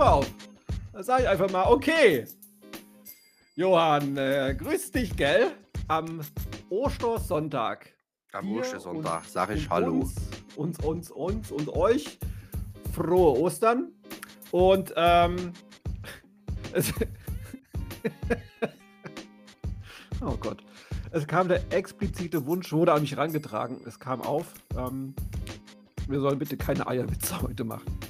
mal auf. Da sage ich einfach mal, okay. Johann, äh, grüß dich, gell? Am Ostersonntag. Am Ostersonntag sage ich Hallo. Uns, uns, uns, uns und euch frohe Ostern. Und ähm, es, oh Gott. Es kam der explizite Wunsch, wurde an mich herangetragen. Es kam auf. Ähm, wir sollen bitte keine Eierwitze heute machen.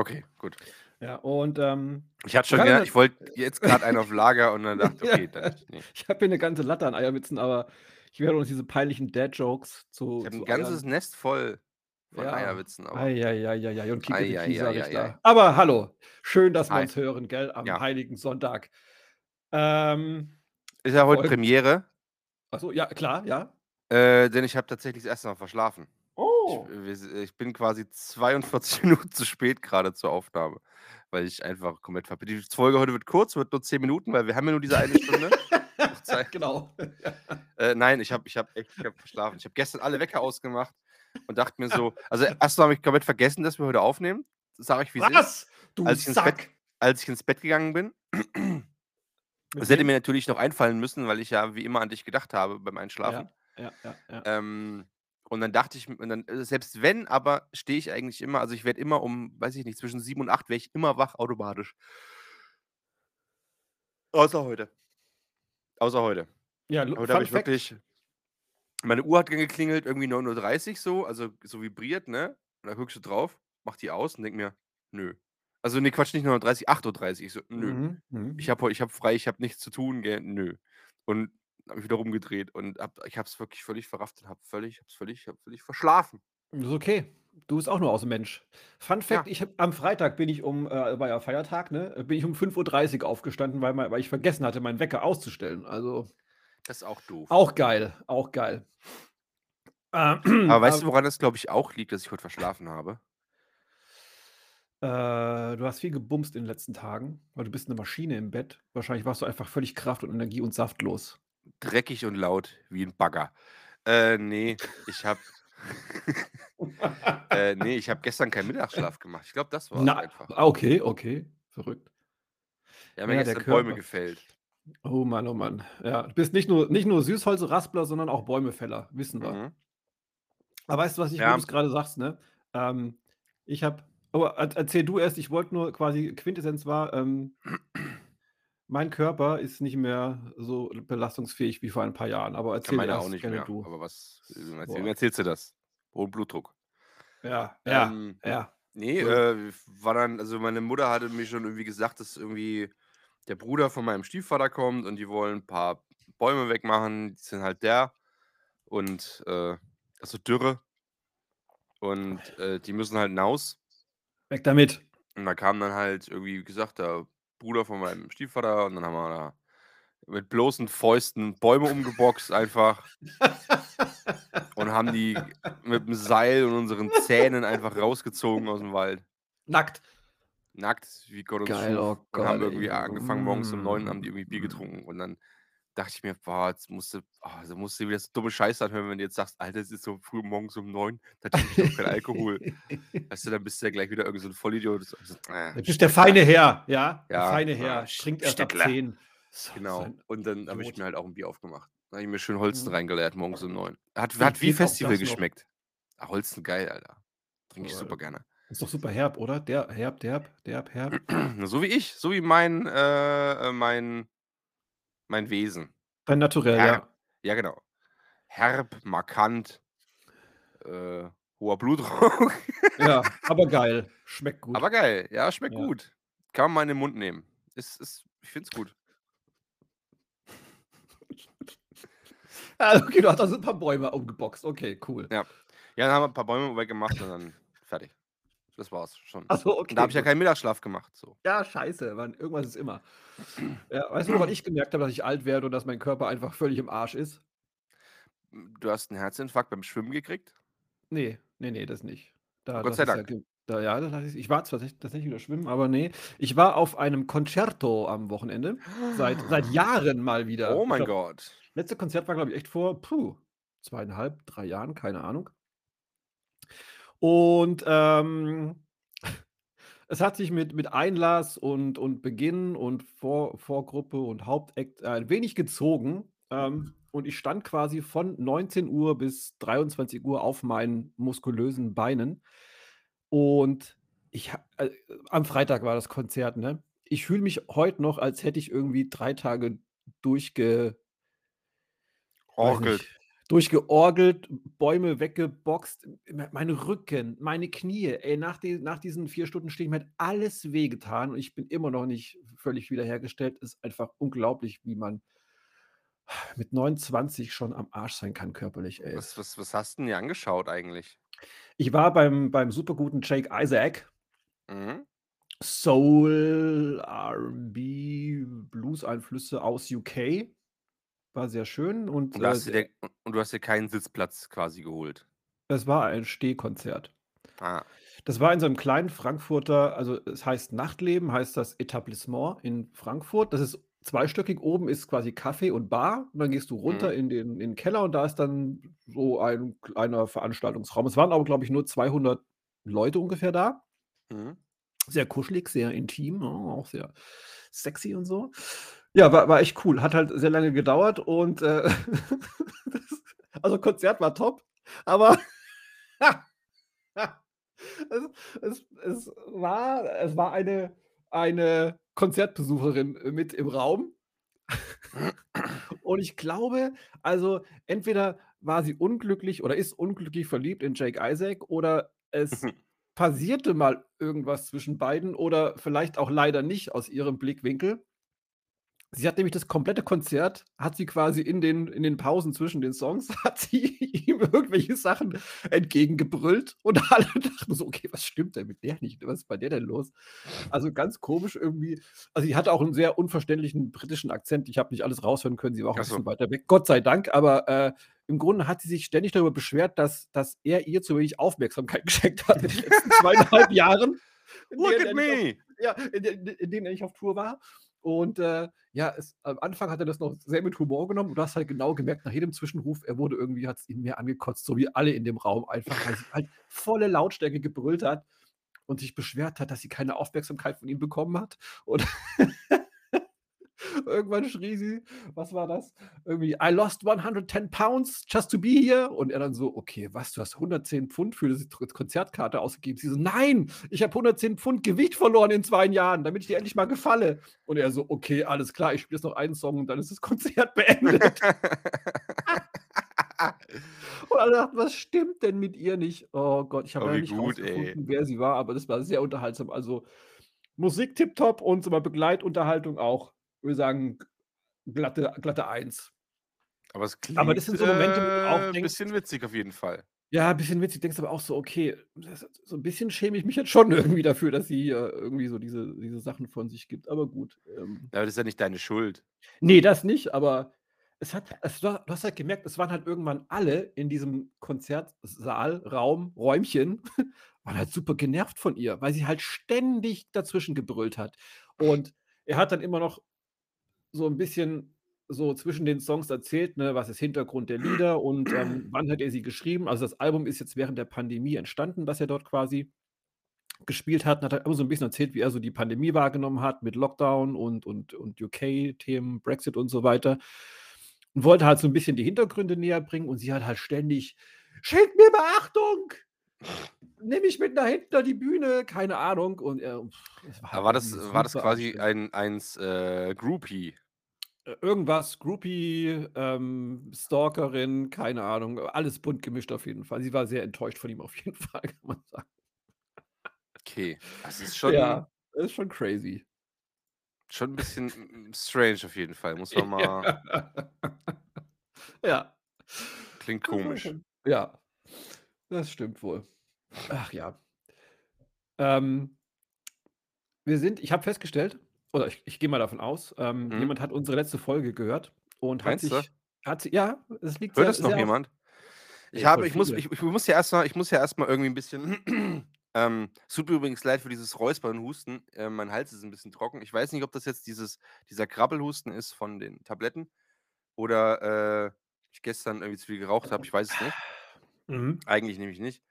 Okay, gut. Ja, und ähm, Ich hatte schon gedacht, ich wollte jetzt gerade einen auf Lager und dann dachte, okay, dann, nee. ich habe hier eine ganze Latte an Eierwitzen, aber ich werde uns diese peinlichen Dad-Jokes zu. Ich habe ein ganzes Nest voll von Ja. Eierwitzen. Aber Eieieiei, und ei, da. Aber hallo, schön, dass wir uns hören, gell, am Ja. Heiligen Sonntag. Ähm, ist ja heute Premiere, achso, ja, klar, ja. äh, denn ich habe tatsächlich das erste Mal verschlafen. Oh. Ich, wir- ich bin quasi 42 Minuten zu spät gerade zur Aufnahme, weil ich einfach komplett ver Die Folge heute wird kurz, wird nur 10 Minuten, weil wir haben ja nur diese eine Stunde. Genau. Äh, nein, ich habe ich hab echt ich hab verschlafen. Ich habe gestern alle Wecker ausgemacht und dachte mir so, also erstmal habe ich komplett vergessen, dass wir heute aufnehmen. Sag ich, wie es ist. Was? Du Als ich ins Sack. Bett- Als ich ins Bett gegangen bin, das hätte mir natürlich noch einfallen müssen, weil ich ja wie immer an dich gedacht habe beim Einschlafen. Ja, ja, ja. Ähm, und dann dachte ich, und dann, äh, selbst wenn, aber stehe ich eigentlich immer, also ich werde immer um, weiß ich nicht, zwischen sieben und acht wäre ich immer wach automatisch. Außer heute. Außer heute. Ja, Heute habe ich Fact. wirklich. Meine Uhr hat geklingelt, irgendwie 9.30 Uhr so, also so vibriert, ne? Und da guckst du drauf, mach die aus und denk mir, nö. Also, nee, Quatsch, nicht 9.30 Uhr, 8.30 Uhr. Ich so, nö. Mhm, mhm. Ich habe ich hab frei, ich habe nichts zu tun, gell? Nö. Und habe mich wieder rumgedreht und hab, ich habe es wirklich völlig verrafft und habe völlig, hab's völlig, hab völlig verschlafen. Ist okay. Du bist auch nur aus dem Mensch. Fun Fact: Ja. ich hab, Am Freitag bin ich um, äh, war ja Feiertag, ne? Bin ich um 5.30 Uhr aufgestanden, weil, mein, weil ich vergessen hatte, meinen Wecker auszustellen. Also Das ist auch doof. auch geil, auch geil. Ähm, Aber weißt du, woran das, glaube ich, auch liegt, dass ich heute verschlafen habe? Äh, du hast viel gebumst in den letzten Tagen, weil du bist eine Maschine im Bett. Wahrscheinlich warst du einfach völlig kraft- und energie- und saftlos. Dreckig und laut wie ein Bagger. Äh, nee, ich habe äh, nee, ich habe gestern keinen Mittagsschlaf gemacht. Ich glaube, das war Na, einfach. ah, okay, okay. Verrückt. Ja ja, der gestern Bäume gefällt. Oh Mann, oh Mann. Ja, du bist nicht nur, nicht nur Süßholzraspler, sondern auch Bäumefäller, wissen wir. Mhm. Aber weißt du, was ich, Ja. gerade sagst, ne? Ähm, ich habe, oh, er- erzähl du erst, ich wollte nur quasi, Quintessenz war, ähm, mein Körper ist nicht mehr so belastungsfähig wie vor ein paar Jahren. Aber Ja, erzähl erst auch nicht mehr. du. Aber was, erzähl, erzählst du das? Hohen Blutdruck. Ja, ja, Ähm, ja. Nee, Cool. äh, war dann, also meine Mutter hatte mir schon irgendwie gesagt, dass irgendwie der Bruder von meinem Stiefvater kommt und die wollen ein paar Bäume wegmachen. Die sind halt der und äh, also Dürre. Und äh, die müssen halt hinaus. Weg damit. Und da kam dann halt irgendwie, wie gesagt, der Bruder von meinem Stiefvater und dann haben wir da mit bloßen Fäusten Bäume umgeboxt einfach und haben die mit dem Seil und unseren Zähnen einfach rausgezogen aus dem Wald. Nackt. Nackt, wie Gott uns Geil, oh und haben Gott, irgendwie ey. angefangen, morgens um neun haben die Mm. irgendwie Bier getrunken. Und dann dachte ich mir, boah, jetzt musst du, oh, also musst du wieder so dumme Scheiße anhören, wenn du jetzt sagst, Alter, es ist so früh morgens um neun, da trinke ich doch keinen Alkohol. Weißt du, dann bist du ja gleich wieder irgend so ein Vollidiot. So, äh, Du bist der feine Herr, ja? Der Ja, feine ja, Herr. Trinkt erst ab Stettler. 10. So, so Genau. Und dann habe ich mir halt auch ein Bier aufgemacht. Da habe ich mir schön Holzen Mhm. reingeleert, morgens um neun. Hat, Wie hat wie Festival das geschmeckt. Ah, Holzen geil, Alter. Trinke ich super gerne. Ist doch super herb, oder? Der herb, derb, derb, herb. so wie ich, so wie mein, äh, äh, mein, mein Wesen. Dein Naturell, Herb. ja. Ja, genau. Herb, markant, äh, hoher Blutdruck. Ja, aber geil. Schmeckt gut. Aber geil, ja, schmeckt Ja. gut. Kann man mal in den Mund nehmen. Ist, ist, ich finde es gut. Ah, okay, du hast also ein paar Bäume umgeboxt. Okay, cool. Ja. Ja, dann haben wir ein paar Bäume weggemacht und dann fertig. Das war's schon. Achso, Und okay. da habe ich ja keinen Mittagsschlaf gemacht. So. Ja, scheiße, man, irgendwas ist immer. Ja, weißt du, woran ich gemerkt habe, dass ich alt werde und dass mein Körper einfach völlig im Arsch ist? Du hast einen Herzinfarkt beim Schwimmen gekriegt? Nee, nee, nee, das nicht. Da, Gott sei ja Dank. ge- da, ja, das heißt, ich war zwar tatsächlich wieder schwimmen, aber nee. Ich war auf einem Concerto am Wochenende. Seit, seit Jahren mal wieder. Oh Ich mein glaub, Gott. Letzte Konzert war, glaube ich, echt vor puh, zweieinhalb, drei Jahren, keine Ahnung. Und, ähm, es hat sich mit mit Einlass und und Beginn und Vor Vorgruppe und Hauptact ein wenig gezogen, ähm, und ich stand quasi von 19:00 bis 23:00 auf meinen muskulösen Beinen. Und ich äh, am Freitag war das Konzert, ne? Ich fühle mich heute noch, als hätte ich irgendwie 3 Tage durchge Orgelt. Durchgeorgelt, Bäume weggeboxt, mein Rücken, meine Knie, ey, nach die nach diesen 4 Stunden Stehen, mir hat alles wehgetan und ich bin immer noch nicht völlig wiederhergestellt. Ist einfach unglaublich, wie man mit 29 schon am Arsch sein kann körperlich, ey. Was was was hast 'n dir angeschaut eigentlich? Ich war beim beim super guten Jake Isaac. Mhm. Soul, R&B, Blues-Einflüsse aus UK. War sehr schön und, Und da äh, du dir und du hast dir keinen Sitzplatz quasi geholt? Es war ein Stehkonzert. Ah. Das war in so 'nem kleinen Frankfurter also, es heißt Nachtleben heißt das Etablissement in Frankfurt. Das ist zweistöckig. Oben ist quasi Café und Bar und dann gehst du Mhm. runter in den in 'n Keller und da ist dann so ein kleiner Veranstaltungsraum. Es waren aber, glaube ich, nur 200 Leute ungefähr da. Mhm. Sehr kuschelig, sehr intim, ne, auch sehr sexy und so. Ja, war war echt cool. Hat halt sehr lange gedauert und, äh, das also, Konzert war top, aber es es es war es war eine eine Konzertbesucherin, mit im Raum. Und ich glaube also, entweder war sie unglücklich oder ist unglücklich verliebt in Jake Isaac oder es passierte mal irgendwas zwischen beiden oder vielleicht auch leider nicht aus ihrem Blickwinkel. Sie hat nämlich das komplette Konzert hat sie quasi in den in den Pausen zwischen den Songs hat sie ihm irgendwelche Sachen entgegengebrüllt und alle dachten so: „Okay, was stimmt denn mit der nicht? Was ist bei der denn los?“ Also, ganz komisch irgendwie. Also, sie hatte auch 'n sehr unverständlichen britischen Akzent. Ich habe nicht alles raushören können. Sie war auch 'n Ach so. bisschen weiter weg, Gott sei Dank. Aber, äh, im Grunde hat sie sich ständig darüber beschwert, dass dass er ihr zu wenig Aufmerksamkeit geschenkt hat in den letzten 2 1/2 Jahren, in Look at nicht auf me. ja, in de in denen er nicht auf Tour war. Und, äh, ja, es am Anfang hat er das noch sehr mit Humor genommen und du hast halt genau gemerkt, nach jedem Zwischenruf, er wurde irgendwie hat's ihn mehr angekotzt, so wie alle in dem Raum einfach, weil sie halt volle Lautstärke gebrüllt hat und sich beschwert hat, dass sie keine Aufmerksamkeit von ihm bekommen hat. Und irgendwann schrie sie was war das? Irgendwie: „I lost 110 pounds just to be here.“ Und er dann so: „Okay, was? Du hast 110 Pfund für diese Konzertkarte ausgegeben?“ Sie so: „Nein, ich habe 110 Pfund Gewicht verloren in 2 Jahren, damit ich dir endlich mal gefalle.“ Und er so: „Okay, alles klar, ich spiele jetzt noch einen Song und dann ist das Konzert beendet.“ Und alle dachten: „Was stimmt denn mit ihr nicht?“ Oh Gott, ich habe Oh, wie nicht gut, ey. rausgefunden, wer sie war, aber das war sehr unterhaltsam. Also, Musik tipptopp und so mal Begleitunterhaltung auch, würde sagen, glatte glatte 1. Aber es Aber das klingt, sind so Momente, wo du auch äh, denkst bisschen witzig auf jeden Fall. Ja, bisschen witzig, denkst aber auch so: „Okay, das so 'n bisschen schäme ich mich jetzt schon irgendwie dafür, dass sie hier irgendwie so diese diese Sachen von sich gibt.“ Aber gut, ähm das ist ja nicht deine Schuld. Ne, das nicht, aber es hat es du hast halt gemerkt, es waren halt irgendwann alle in diesem Konzertsaal, Raum, Räumchen waren halt super genervt von ihr, weil sie halt ständig dazwischen gebrüllt hat. Und er hat dann immer noch so 'n bisschen so zwischen den Songs erzählt, ne, was ist Hintergrund der Lieder und, ähm, wann hat er sie geschrieben. Also, das Album ist jetzt während der Pandemie entstanden, was er dort quasi gespielt hat und hat halt immer so 'n bisschen erzählt, wie er so die Pandemie wahrgenommen hat mit Lockdown und und und UK-Themen, Brexit und so weiter. Und wollte halt so 'n bisschen die Hintergründe näherbringen und sie hat halt ständig: „Schenk mir Beachtung! Nimm mich mit nach hinten an die Bühne!“ Keine Ahnung. Und es war halt war das war das quasi ein eins, äh, Groupie? Äh, irgendwas, Groupie, ähm, Stalkerin, keine Ahnung, alles bunt gemischt auf jeden Fall. Sie war sehr enttäuscht von ihm auf jeden Fall, kann man sagen. Okay, das ist schon Ja, ist schon crazy. schon 'n bisschen, strange auf jeden Fall, muss man mal Ja. Klingt komisch. ja, das stimmt wohl. Ach ja. Ähm wir sind ich habe festgestellt oder ich ich gehe mal davon aus, ähm, Mhm. jemand hat unsere letzte Folge gehört und hat Meinst du? sich hat si ja, es liegt Hört sehr das noch sehr auf jemand? Ich ey, voll habe ich muss ich ich muss ja erst mal ich muss ja erst mal irgendwie 'n bisschen ähm, es tut mir übrigens leid für dieses Räuspern und Husten. Äh, mein Hals ist 'n bisschen trocken. Ich weiß nicht, ob das jetzt dieses dieser Krabbelhusten ist von den Tabletten oder, äh, ich gestern irgendwie zu viel geraucht habe. Ich weiß es nicht. Mhm. Eigentlich nämlich nicht.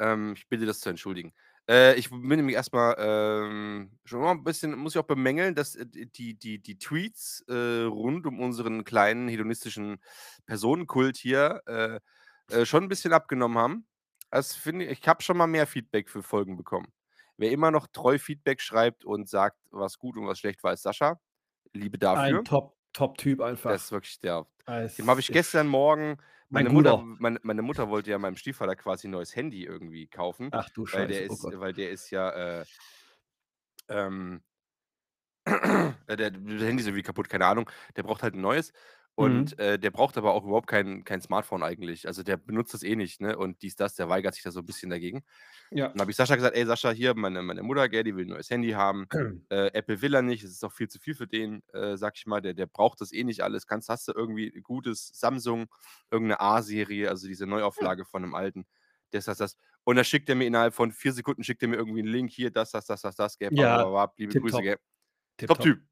Ähm, ich bitte das zu entschuldigen. Äh, ich bin nämlich erstmal ähm, schon mal 'n bisschen muss ich auch bemängeln, dass, äh, die die die Tweets, äh, rund um unseren kleinen hedonistischen Personenkult hier, äh, äh, schon 'n bisschen abgenommen haben. Das finde ich ich habe schon mal mehr Feedback für Folgen bekommen. Wer immer noch treu Feedback schreibt und sagt, was gut und was schlecht war, ist Sascha. Liebe Ein dafür. Top Top-Typ Der einfach. ist wirklich der dem habe ich gestern Morgen meine Mutter meine meine Mutter wollte ja meinem Stiefvater quasi 'n neues Handy irgendwie kaufen, Ach du weil der Scheiße, oh ist Gott. weil der ist ja, äh ähm äh, der das Handy ist irgendwie kaputt, keine Ahnung. Der braucht halt 'n neues Mhm. und, äh, der braucht aber auch überhaupt kein kein Smartphone eigentlich. Also, der benutzt das eh nicht, ne, und dies, das, der weigert sich da so 'n bisschen dagegen. Ja. Dann habe ich Sascha gesagt: „Ey Sascha, hier, meine meine Mutter, gell, die will 'n neues Handy haben. Äh, Apple will er nicht, es ist auch viel zu viel für den, äh, sage ich mal. Der der braucht das eh nicht alles. Kannst hast du irgendwie 'n gutes Samsung, irgend 'ne A-Serie, also diese. Neuauflage von 'nem alten, das, das, das.“ Und dann schickt er mir innerhalb von 4 Sekunden schickt er mir irgendwie 'n Link, hier, das, das, das, das, das, gell, Ja, babababab, liebe Grüße, gell? Top-Typ.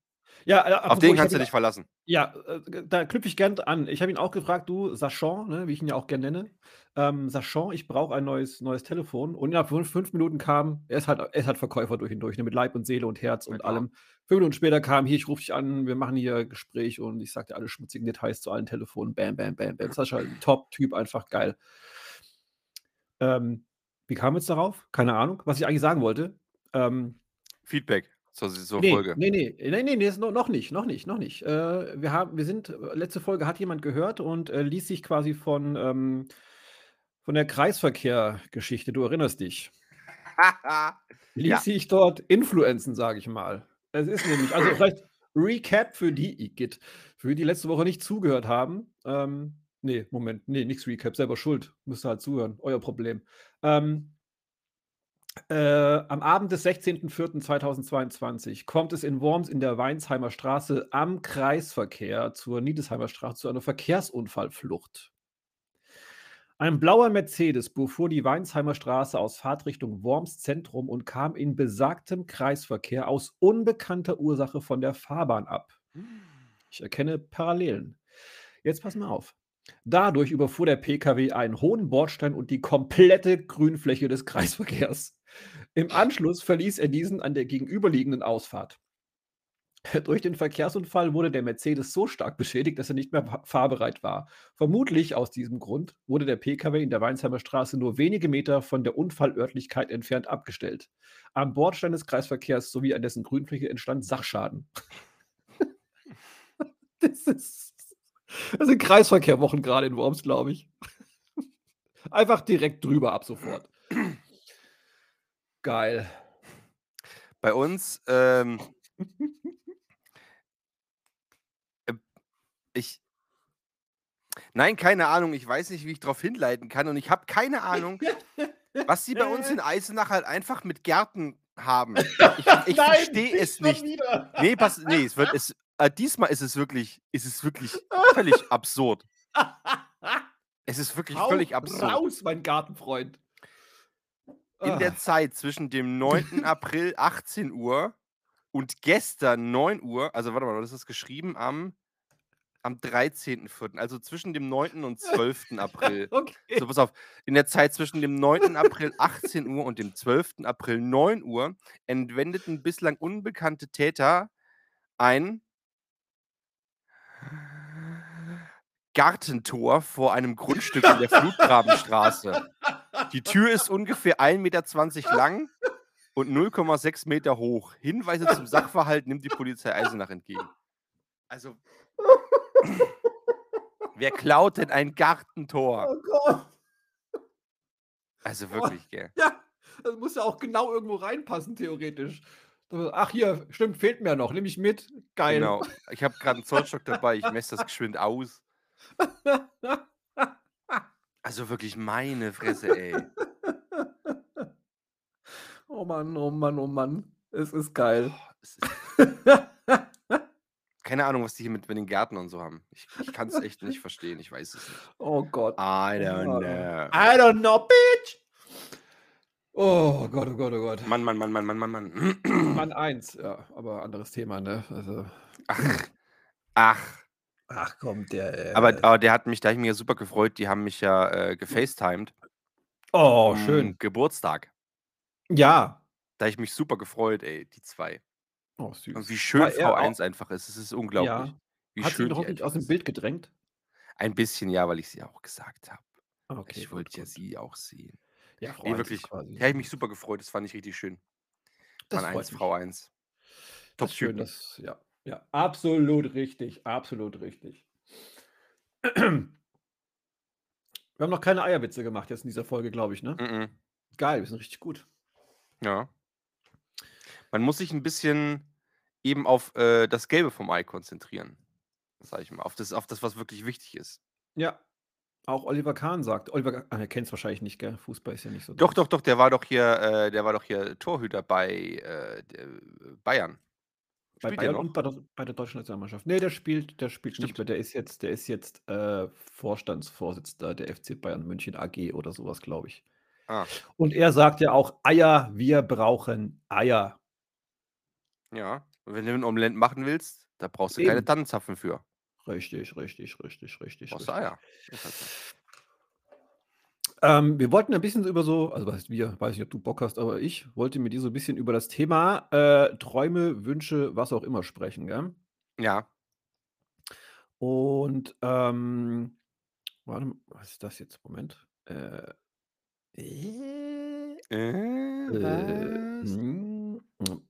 Ja, äh, Auf den kannst du dich verlassen. ja, äh, da knüpfe ich gern an. Ich habe ihn auch gefragt: „Du, Sachon“, ne, wie ich ihn ja auch gern nenne. Ähm, „Sachon, ich brauche ein neues neues Telefon.“ Und innerhalb von 5 Minuten kam er ist halt er ist halt Verkäufer durch und durch, ne, mit Leib und Seele und Herz Na und klar. allem. 5 Minuten später kam: „Hier, ich rufe dich an, wir machen hier Gespräch“ und ich sage dir alle schmutzigen Details zu allen Telefonen. Bam, bam, bam, bam. Sascha, Top-Typ, einfach geil. Ähm, wie wir jetzt darauf? Keine Ahnung. Was ich eigentlich sagen wollte, ähm Feedback zur zur Ne, Folge. ne, ne, ne, ne, ne, ist no noch nicht, noch nicht, noch nicht. Äh, wir haben wir sind äh, letzte Folge hat jemand gehört und, äh, ließ sich quasi von, ähm von der Kreisverkehr-Geschichte du erinnerst dich ließ Ja. sich dort influenzen, sage ich mal. Es ist nämlich also, vielleicht Recap für die Igitt, für die, letzte Woche nicht zugehört haben. Ähm, ne, Moment, ne, nix Recap, selber schuld. Müsst ihr halt zuhören, euer Problem. Ähm äh, am Abend des 16.04.2022 kommt es in Worms in der Weinsheimer Straße am Kreisverkehr zur Niedesheimer Straße zu einer Verkehrsunfallflucht. Ein blauer Mercedes befuhr die Weinsheimer Straße aus Fahrtrichtung Worms Zentrum und kam in besagtem Kreisverkehr aus unbekannter Ursache von der Fahrbahn ab. Ich erkenne Parallelen. Jetzt pass mal auf. Dadurch überfuhr der Pkw einen hohen Bordstein und die komplette Grünfläche des Kreisverkehrs. Im Anschluss verließ er diesen an der gegenüberliegenden Ausfahrt. Durch den Verkehrsunfall wurde der Mercedes so stark beschädigt, dass er nicht mehr fa fahrbereit war. Vermutlich aus diesem Grund wurde der Pkw in der Weinsheimer Straße nur wenige Meter von der Unfallörtlichkeit entfernt abgestellt. Am Bordstein des Kreisverkehrs sowie an dessen Grünfläche entstand Sachschaden. Das ist das sind Kreisverkehrwochen grade in Worms, glaube ich. Einfach direkt drüber ab sofort. Geil. Bei uns, ähm äh, ich Nein, keine Ahnung. Ich weiß nicht, wie ich drauf hinleiten kann und ich habe keine Ahnung, was sie bei uns in Eisenach halt einfach mit Gärten haben. Ich ich verstehe es nicht. wieder. Ne, pass ne, es wird es äh, diesmal ist es wirklich ist es wirklich völlig absurd. Es ist wirklich Hau völlig absurd. raus, mein Gartenfreund. In der Ah. Zeit zwischen dem 9. April 18:00 und gestern 9:00 also, warte mal, wann ist das geschrieben? Am am 13.04., also, zwischen dem 9. und 12. April. Okay. So, pass auf. In der Zeit zwischen dem 9. April 18:00 und dem 12. April 9:00 entwendeten bislang unbekannte Täter ein Gartentor vor einem Grundstück in der Flutgrabenstraße. Die Tür ist ungefähr 1,20 Meter lang und 0,6 Meter hoch. Hinweise zum Sachverhalt nimmt die Polizei Eisenach entgegen. Also wer klaut denn ein Gartentor? Oh Gott. Also, Oh, wirklich, gell? ja, das muss ja auch genau irgendwo reinpassen theoretisch. „Ach hier, stimmt, fehlt mir noch, nehme ich mit. Geil.“ Genau. Ich habe grad 'n Zollstock dabei, ich messe das geschwind aus. Also, wirklich, meine Fresse, ey. Oh Mann, oh Mann, oh Mann. Es ist geil. Oh, es ist keine Ahnung, was die hier mit mit den Gärten und so haben. Ich ich kann's echt nicht verstehen. Ich weiß es nicht. Oh Gott. I don't Ah. know. I don't know, bitch. Oh Gott, oh Gott, oh Gott. Mann, Mann, Mann, Mann, Mann, Mann, Mann. Mann 1, ja, aber anderes Thema, ne? Also Ach. Ach. Ach komm, der, Aber äh aber der hat mich da habe ich mich ja super gefreut. Die haben mich ja, äh, gefacetimed Oh, schön. Geburtstag. Ja. Da habe ich mich super gefreut, ey, die 2. Oh, Und süß. wie War schön er Frau au 1 einfach ist. Es ist unglaublich, Ja. wie Hat sie ihn schön die hoffentlich einfach aus dem. Bild gedrängt? Ein bisschen ja, weil ich sie auch gesagt habe. Okay, Ich wollte ja sie auch sehen. Ja, Frau Ne, 1 ist wirklich. quasi Da habe ich mich super gefreut. Das fand ich richtig schön. Das Mann 1, freut mich. Frau 1. Das ist schön, das ja, ja, absolut richtig, absolut richtig. Wir haben noch keine Eierwitze gemacht jetzt in dieser Folge, glaube ich, ne? Mhm. Geil, wir sind richtig gut. Ja. Man muss sich 'n bisschen eben auf, äh, das Gelbe vom Ei konzentrieren, sage ich mal, auf das auf das, was wirklich wichtig ist. Ja. Auch Oliver Kahn sagt Oliver ah, er kennt's wahrscheinlich nicht, gell? Fußball ist ja nicht so Doch, doch, doch, der war doch hier äh, der war doch hier Torhüter bei, äh, äh, Bayern. Bei Bayern und bei der bei der deutschen Nationalmannschaft. Ne, der spielt der spielt nicht Stimmt. mehr. Der ist jetzt der ist jetzt, äh, Vorstandsvorsitzender der FC Bayern München AG oder so was, glaube ich. Ah. Und er sagt ja auch: „Eier, wir brauchen Eier.“ Ja. Und wenn du 'n Omelett machen willst, da brauchst du keine Eben. Tannenzapfen für. Richtig, richtig, richtig, richtig, Brauchst du richtig. Eier. Ähm, wir wollten ein bisschen über so also was heißt wir, weiß nicht, ob du Bock hast, aber ich wollte mit dir so 'n bisschen über das Thema, äh, Träume, Wünsche, was auch immer sprechen, gell? Ja. Und, ähm, warte m was ist das jetzt? Moment. Äh. Äh. Äh, was? hm, hm.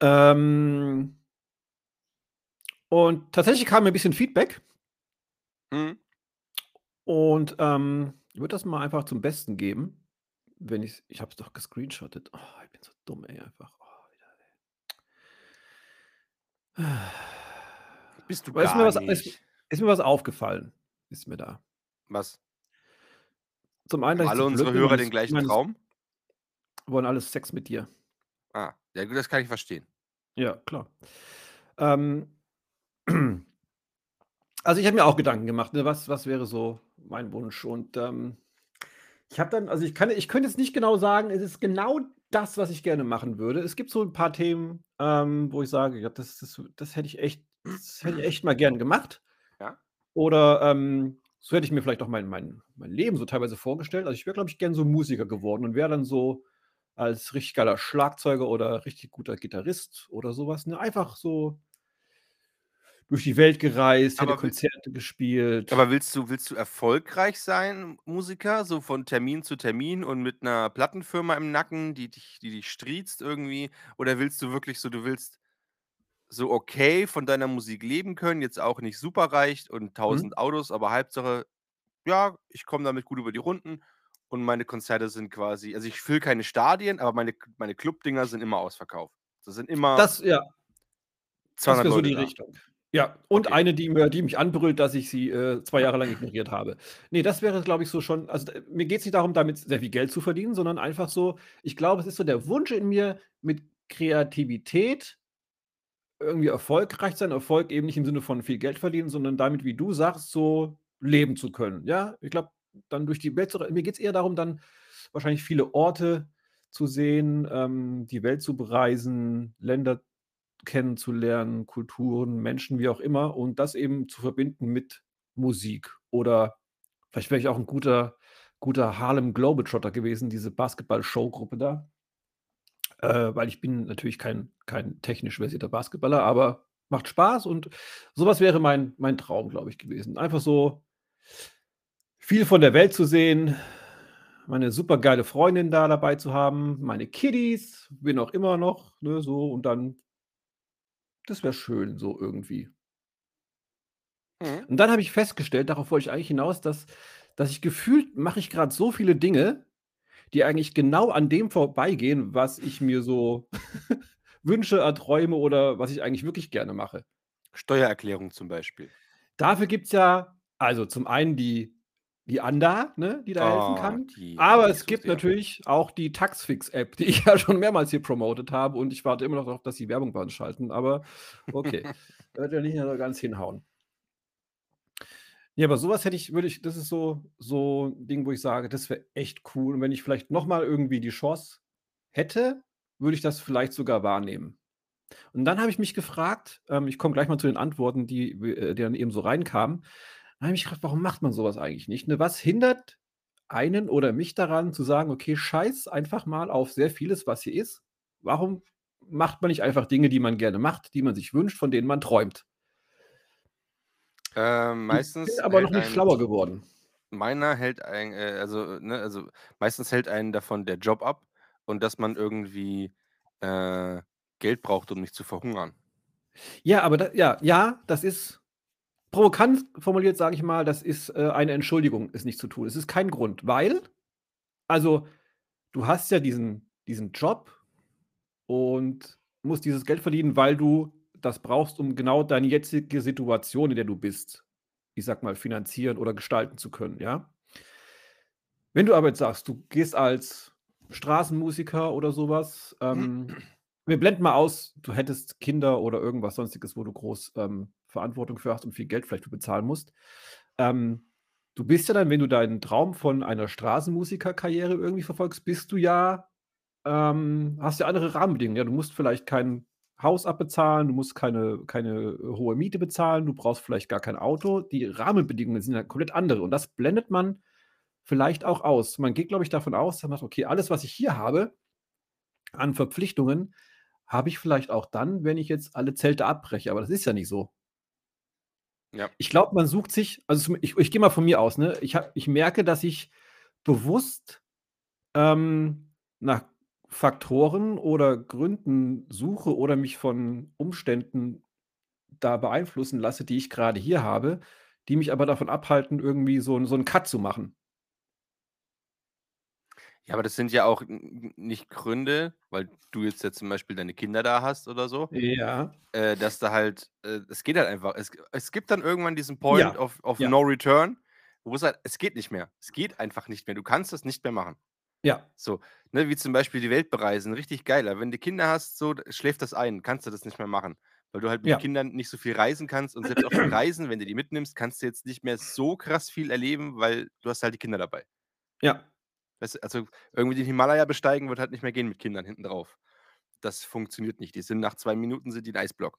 Ähm und tatsächlich kam mir 'n bisschen Feedback. Mhm. Und, ähm, würde das mal einfach zum Besten geben, wenn ich's ich habe es doch gescreenshottet. Oh, ich bin so dumm, ey, einfach. Oh, wieder, ey. Bist du Aber ist mir gar was ist nicht. ist mir was aufgefallen, ist mir da. Was? Zum einen, Haben dass ich alle zu blöd unsere bin, Hörer den gleichen meines Traum? wollen alle Sex mit dir. Ah, ja gut, das kann ich verstehen. Ja, klar. Ähm also, ich habe mir auch Gedanken gemacht, ne, was was wäre so mein Wunsch? Und, ähm, ich habe dann also, ich kann ich könnte jetzt nicht genau sagen, es ist genau das, was ich gerne machen würde. Es gibt so 'n paar Themen, ähm, wo ich sage: „Ja, das das das hätte ich echt das hätte ich echt mal gern gemacht.“ Ja. Oder, ähm, so hätte ich mir vielleicht auch mein mein mein Leben so teilweise vorgestellt. Also, ich wäre, glaube ich, gern so Musiker geworden und wäre dann so als richtig geiler Schlagzeuger oder richtig guter Gitarrist oder so was, ne? Einfach so durch die Welt gereist, hätte Aber will Konzerte gespielt. aber willst du willst du erfolgreich sein, Musiker, so von Termin zu Termin und mit 'ner Plattenfirma im Nacken, die dich die dich striezt irgendwie? Oder willst du wirklich so du willst so okay von deiner Musik leben können, jetzt auch nicht superreich und Mhm. 1000 Autos, aber Hauptsache, ja, ich komme damit gut über die Runden und meine Konzerte sind quasi also, ich fülle keine Stadien, aber meine meine Clubdinger sind immer ausverkauft. Da sind immer Das ja. Das 200 wäre so die da. Richtung. Ja, und Okay. eine, die mir die mich anbrüllt, dass ich sie, äh, 2 Jahre lang ignoriert habe. Ne, das wäre, glaube ich, so schon also, mir geht's nicht darum, damit sehr viel Geld zu verdienen, sondern einfach so ich glaube, es ist so der Wunsch in mir, mit Kreativität irgendwie erfolgreich sein. Erfolg eben nicht im Sinne von viel Geld verdienen, sondern damit, wie du sagst, so leben zu können. Ja, ich glaube, dann durch die Welt zu mir geht's eher darum, dann wahrscheinlich viele Orte zu sehen, ähm, die Welt zu bereisen, Länder kennenzulernen, Kulturen, Menschen, wie auch immer und das eben zu verbinden mit Musik. Oder vielleicht wäre ich auch 'n guter guter Harlem Globetrotter gewesen, diese Basketball-Showgruppe da. Äh, weil ich bin natürlich kein kein technisch versierter Basketballer, aber macht Spaß und so was wäre mein mein Traum, glaube ich, gewesen. Einfach so viel von der Welt zu sehen, meine supergeile Freundin da dabei zu haben, meine Kiddies, wen auch immer noch, ne, so und dann das wäre schön so irgendwie. Mhm. Und dann habe ich festgestellt, darauf wollte ich eigentlich hinaus, dass dass ich gefühlt mache ich grad so viele Dinge, die eigentlich genau an dem vorbeigehen, was ich mir so wünsche, erträume oder was ich eigentlich wirklich gerne mache. Steuererklärung zum Beispiel. Dafür gibt's ja also, zum einen die die Anda, ne, die da helfen Oh, kann, die aber es gibt natürlich auch die Taxfix-App, die ich ja schon mehrmals hier promotet habe und ich warte immer noch darauf, dass sie Werbung bei uns schalten, aber okay. Wird ja nicht mehr so ganz hinhauen. Ja, aber so was hätte ich würde ich das ist so so 'n Ding, wo ich sage, das wäre echt cool. Und wenn ich vielleicht noch mal irgendwie die Chance hätte, würde ich das vielleicht sogar wahrnehmen. Und dann habe ich mich gefragt ähm, ich komme gleich mal zu den Antworten, die äh, die dann eben so reinkamen. Dann habe ich mich gefragt: „Warum macht man so was eigentlich nicht, ne?“ Was hindert einen oder mich daran zu sagen: „Okay, scheiß einfach mal auf sehr vieles, was hier ist. Warum macht man nicht einfach Dinge, die man gerne macht, die man sich wünscht, von denen man träumt?“ Ähm, Ich bin meistens aber noch nicht schlauer geworden. meiner hält ein äh, also, ne also, meistens hält einen davon der Job ab und dass man irgendwie, äh, Geld braucht, um nicht zu verhungern. Ja, aber da ja, ja, das ist provokant formuliert, sage ich mal, das ist, äh, eine Entschuldigung, es nicht zu tun. Es ist kein Grund, weil also, du hast ja diesen diesen Job und musst dieses Geld verdienen, weil du das brauchst, um genau deine jetzige Situation, in der du bist, ich sage mal, finanzieren oder gestalten zu können, ja? Wenn du aber jetzt sagst, du gehst als Straßenmusiker oder so was, ähm wir blenden mal aus, du hättest Kinder oder irgendwas Sonstiges, wo du groß, ähm, Verantwortung für hast und viel Geld vielleicht für bezahlen musst. Ähm, du bist ja dann, wenn du deinen Traum von einer Straßenmusikerkarriere irgendwie verfolgst, bist du ja ähm, hast ja andere Rahmenbedingungen. Ja, du musst vielleicht kein Haus abbezahlen, du musst keine keine, hohe Miete bezahlen, du brauchst vielleicht gar kein Auto. Die Rahmenbedingungen sind ja komplett andere und das blendet man vielleicht auch aus. Man geht, glaube ich, davon aus, man sagt: „Okay, alles, was ich hier habe an Verpflichtungen, habe ich vielleicht auch dann, wenn ich jetzt alle Zelte abbreche“, aber das ist ja nicht so. Ja. Ich glaube, man sucht sich also, ich ich gehe mal von mir aus, ne? Ich habe ich merke, dass ich bewusst, ähm, nach Faktoren oder Gründen suche oder mich von Umständen da beeinflussen lasse, die ich grade hier habe, die mich aber davon abhalten, irgendwie so so 'n Cut zu machen. Ja, aber das sind ja auch nicht Gründe, weil du jetzt ja zum Beispiel deine Kinder da hast oder so, Ja. äh, dass da halt äh, es geht halt einfach. Es es gibt dann irgendwann diesen Point Ja, of of ja. no return, wo es halt es geht nicht mehr. Es geht einfach nicht mehr. Du kannst das nicht mehr machen. Ja. So, ne, wie zum Beispiel die Welt bereisen, richtig geil. Aber wenn du Kinder hast, so, schläft das ein, kannst du das nicht mehr machen, weil du halt mit Ja. Kindern nicht so viel reisen kannst und selbst auf den Reisen, wenn du die mitnimmst, kannst du jetzt nicht mehr so krass viel erleben, weil du hast halt die Kinder dabei. Ja. Weißt du, also, irgendwie den Himalaya besteigen wird halt nicht mehr gehen mit Kindern hinten drauf. Das funktioniert nicht. Die sind nach 2 Minuten sind die 'n Eisblock.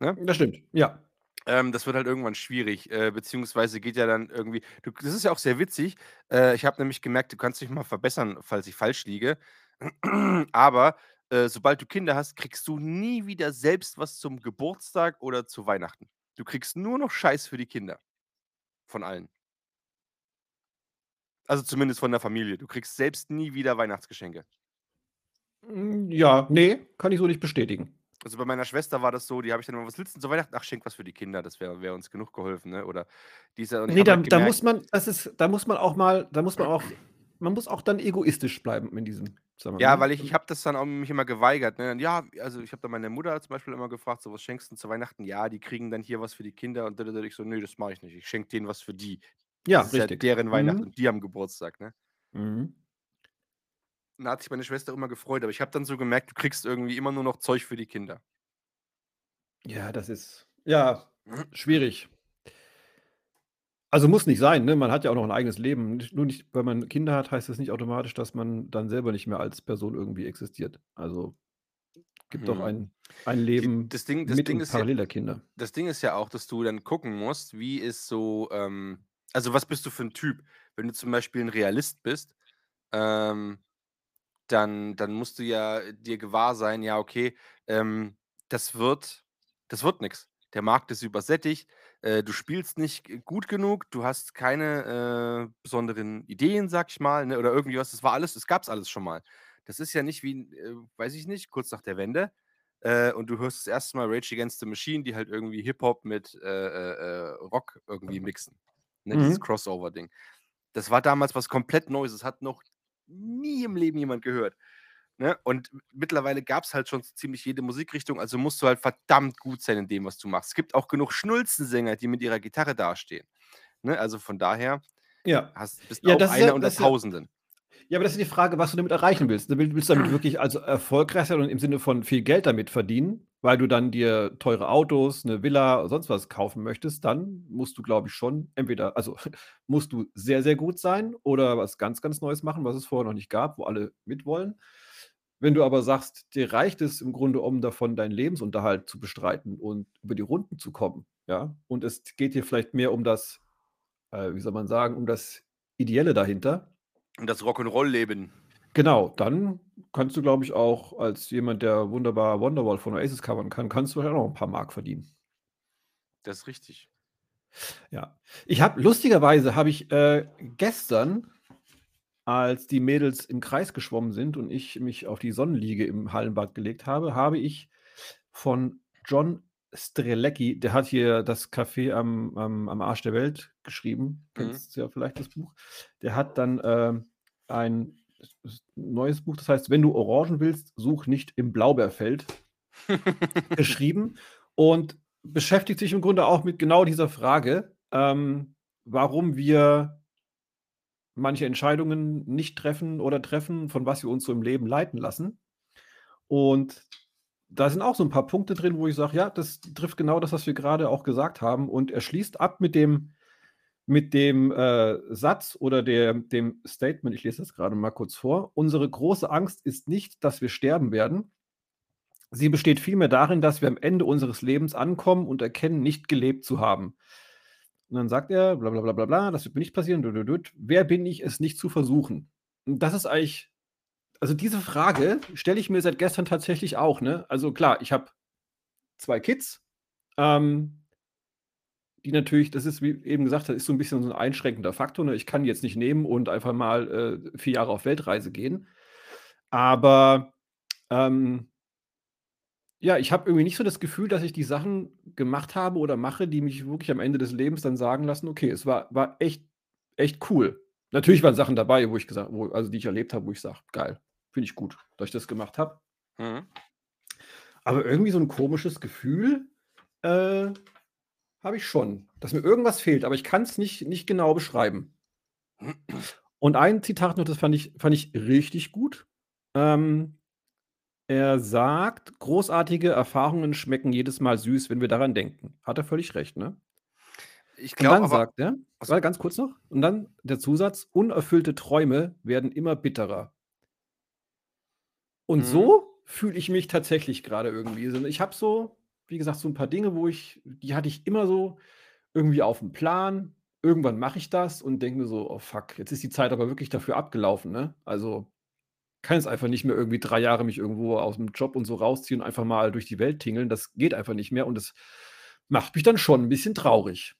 Ne? Das stimmt, ja. Ähm, das wird halt irgendwann schwierig, äh, beziehungsweise geht ja dann irgendwie du das ist ja auch sehr witzig. Äh, ich habe nämlich gemerkt, du kannst dich mal verbessern, falls ich falsch liege. Aber, äh, sobald du Kinder hast, kriegst du nie wieder selbst was zum Geburtstag oder zu Weihnachten. Du kriegst nur noch Scheiß für die Kinder. Von allen. Also, zumindest von der Familie. Du kriegst selbst nie wieder Weihnachtsgeschenke. Hm, ja, ne, kann ich so nicht bestätigen. Also, bei meiner Schwester war das so, die habe ich dann immer: „Was willst zu Weihnachten?“ „Ach, schenk was für die Kinder, das wäre wäre uns genug geholfen“, ne? Oder dieser Ne, habe da da muss man das ist da muss man auch mal da muss man auch man muss auch dann egoistisch bleiben in diesem Zusammenhang, Ja, ne? weil ich ich habe das dann auch mich immer geweigert, ne? Ja, also, ich habe dann meine Mutter zum Beispiel immer gefragt, so: „Was schenkst 'n zu Weihnachten?“ „Ja, die kriegen dann hier was für die Kinder und“ Ich so: „Ne, das mache ich nicht. Ich schenke denen was für die.“ Ja, Das ist ja richtig. deren Weihnachten Mhm. und die haben Geburtstag, ne? Mhm. Da hat sich meine Schwester immer gefreut, aber ich habe dann so gemerkt, du kriegst irgendwie immer nur noch Zeug für die Kinder. Ja, das ist ja, schwierig. Also, muss nicht sein, ne? Man hat ja auch noch 'n eigenes Leben. Nur nicht weil man Kinder hat, heißt das nicht automatisch, dass man dann selber nicht mehr als Person irgendwie existiert. Also, gibt auch Mhm. ein ein Leben das Ding das mit Ding ist ja Kinder. das Ding ist ja auch, dass du dann gucken musst, wie ist so, ähm also, was bist du für 'n Typ? Wenn du zum Beispiel 'n Realist bist, ähm, dann dann musst du ja dir gewahr sein, ja, okay, ähm, das wird das wird nix. Der Markt ist übersättigt, äh, du spielst nicht gut genug, du hast keine, äh, besonderen Ideen, sage ich mal, ne, oder irgendwie was. Das war alles das gab's alles schon mal. Das ist ja nicht wie äh, weiß ich nicht, kurz nach der Wende, äh, und du hörst das 1. Mal Rage Against the Machine, die halt irgendwie Hip-Hop mit, äh, äh, äh, Rock irgendwie mixen, ne, dieses Mhm. Crossover-Ding. Das war damals was komplett Neues. Das hat noch nie im Leben jemand gehört, ne? Und mittlerweile gab's halt schon ziemlich jede Musikrichtung, also, musst du halt verdammt gut sein in dem, was du machst. Es gibt auch genug Schnulzensänger, die mit ihrer Gitarre dastehen, ne? Also, von daher Ja. hast bist Ja, auch ist ja einer unter ist ja Tausenden. Ja, aber das ist die Frage, was du damit erreichen willst? Will willst du damit wirklich also, erfolgreich sein und im Sinne von viel Geld damit verdienen, weil du dann dir teure Autos, 'ne Villa oder sonst was kaufen möchtest, dann musst du, glaube ich, schon entweder also, musst du sehr, sehr gut sein oder was ganz, ganz Neues machen, was es vorher noch nicht gab, wo alle mitwollen. Wenn du aber sagst, dir reicht es im Grunde, um davon deinen Lebensunterhalt zu bestreiten und über die Runden zu kommen, ja, und es geht dir vielleicht mehr um das, äh, wie soll man sagen, um das Ideelle dahinter das Rock'n'Roll-Leben. Genau, dann kannst du, glaube ich, auch als jemand, der wunderbar Wonderwall von Oasis covern kann, kannst du auch noch 'n paar Mark verdienen. Das ist richtig. Ja. Ich habe lustigerweise habe ich, äh, gestern, als die Mädels im Kreis geschwommen sind und ich mich auf die Sonnenliege im Hallenbad gelegt habe, habe ich von John Strelecki, der hat hier das Café am am am Arsch der Welt geschrieben. Mhm. Kennst ja vielleicht das Buch. Der hat dann, ähm, ein neues Buch, das heißt: „Wenn du Orangen willst, such nicht im Blaubeerfeld“ geschrieben und beschäftigt sich im Grunde auch mit genau dieser Frage, ähm, warum wir manche Entscheidungen nicht treffen oder treffen, von was wir uns so im Leben leiten lassen. Und da sind auch so 'n paar Punkte drin, wo ich sage: „Ja, das trifft genau das, was wir grade auch gesagt haben.“ Und er schließt ab mit dem mit dem, äh, Satz oder der dem Statement, ich lese das grade mal kurz vor: „Unsere große Angst ist nicht, dass wir sterben werden. Sie besteht vielmehr darin, dass wir am Ende unseres Lebens ankommen und erkennen, nicht gelebt zu haben.“ Und dann sagt er: „Bla bla bla bla bla, das wird mir nicht passieren. Wer bin ich, es nicht zu versuchen?“ Und das ist eigentlich also, diese Frage stelle ich mir seit gestern tatsächlich auch, ne? Also, klar, ich habe 2 Kids, ähm die natürlich das ist, wie eben gesagt, das ist so 'n bisschen so 'n einschränkender Faktor, ne? Ich kann jetzt nicht nehmen und einfach mal, äh, 4 Jahre auf Weltreise gehen. Aber, ähm ja, ich habe irgendwie nicht so das Gefühl, dass ich die Sachen gemacht habe oder mache, die mich wirklich am Ende des Lebens dann sagen lassen: „Okay, es war war echt echt cool.“ Natürlich waren Sachen dabei, wo ich gesagt wo also, die ich erlebt habe, wo ich sage: „Geil, finde ich gut, dass ich das gemacht habe.“ Mhm. Aber irgendwie so 'n komisches Gefühl, äh, habe ich schon, dass mir irgendwas fehlt, aber ich kann's nicht nicht genau beschreiben. Und ein Zitat noch, das fand ich fand ich richtig gut. Ähm, er sagt: „Großartige Erfahrungen schmecken jedes Mal süß, wenn wir daran denken.“ Hat er völlig recht, ne? Ich Und glaube dann aber sagt er ach so. warte ganz kurz noch. Und dann der Zusatz: „Unerfüllte Träume werden immer bitterer.“ Und Mhm. so fühle ich mich tatsächlich grade irgendwie. Also, ich habe so, wie gesagt, so 'n paar Dinge, wo ich die hatte ich immer so irgendwie aufm Plan. Irgendwann mache ich das und denke mir so: „Oh fuck, jetzt ist die Zeit aber wirklich dafür abgelaufen“, ne? Also, kann jetzt einfach nicht mehr irgendwie 3 Jahre mich irgendwo aus'm Job und so rausziehen und einfach mal durch die Welt tingeln. Das geht einfach nicht mehr und das macht mich dann schon 'n bisschen traurig.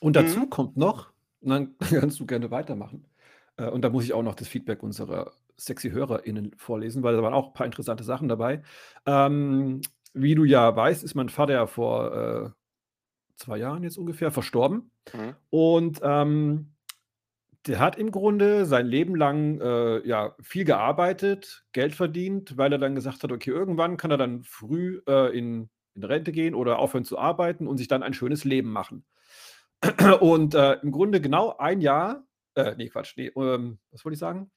Und dazu Mhm. kommt noch und dann kannst du gerne weitermachen. Äh, und da muss ich auch noch das Feedback unserer sexy HörerInnen vorlesen, weil da waren auch paar interessante Sachen dabei. Ähm, wie du ja weißt, ist mein Vater ja vor, äh, 2 Jahren jetzt ungefähr verstorben. Mhm. Und, ähm, der hat im Grunde sein Leben lang, äh, ja, viel gearbeitet, Geld verdient, weil er dann gesagt hat: „Okay, irgendwann kann er dann früh, äh, in in Rente gehen oder aufhören zu arbeiten und sich dann ein schönes Leben machen.“ Und, äh, im Grunde genau 1 Jahr äh, ne, Quatsch, ne, ähm, was wollte ich sagen?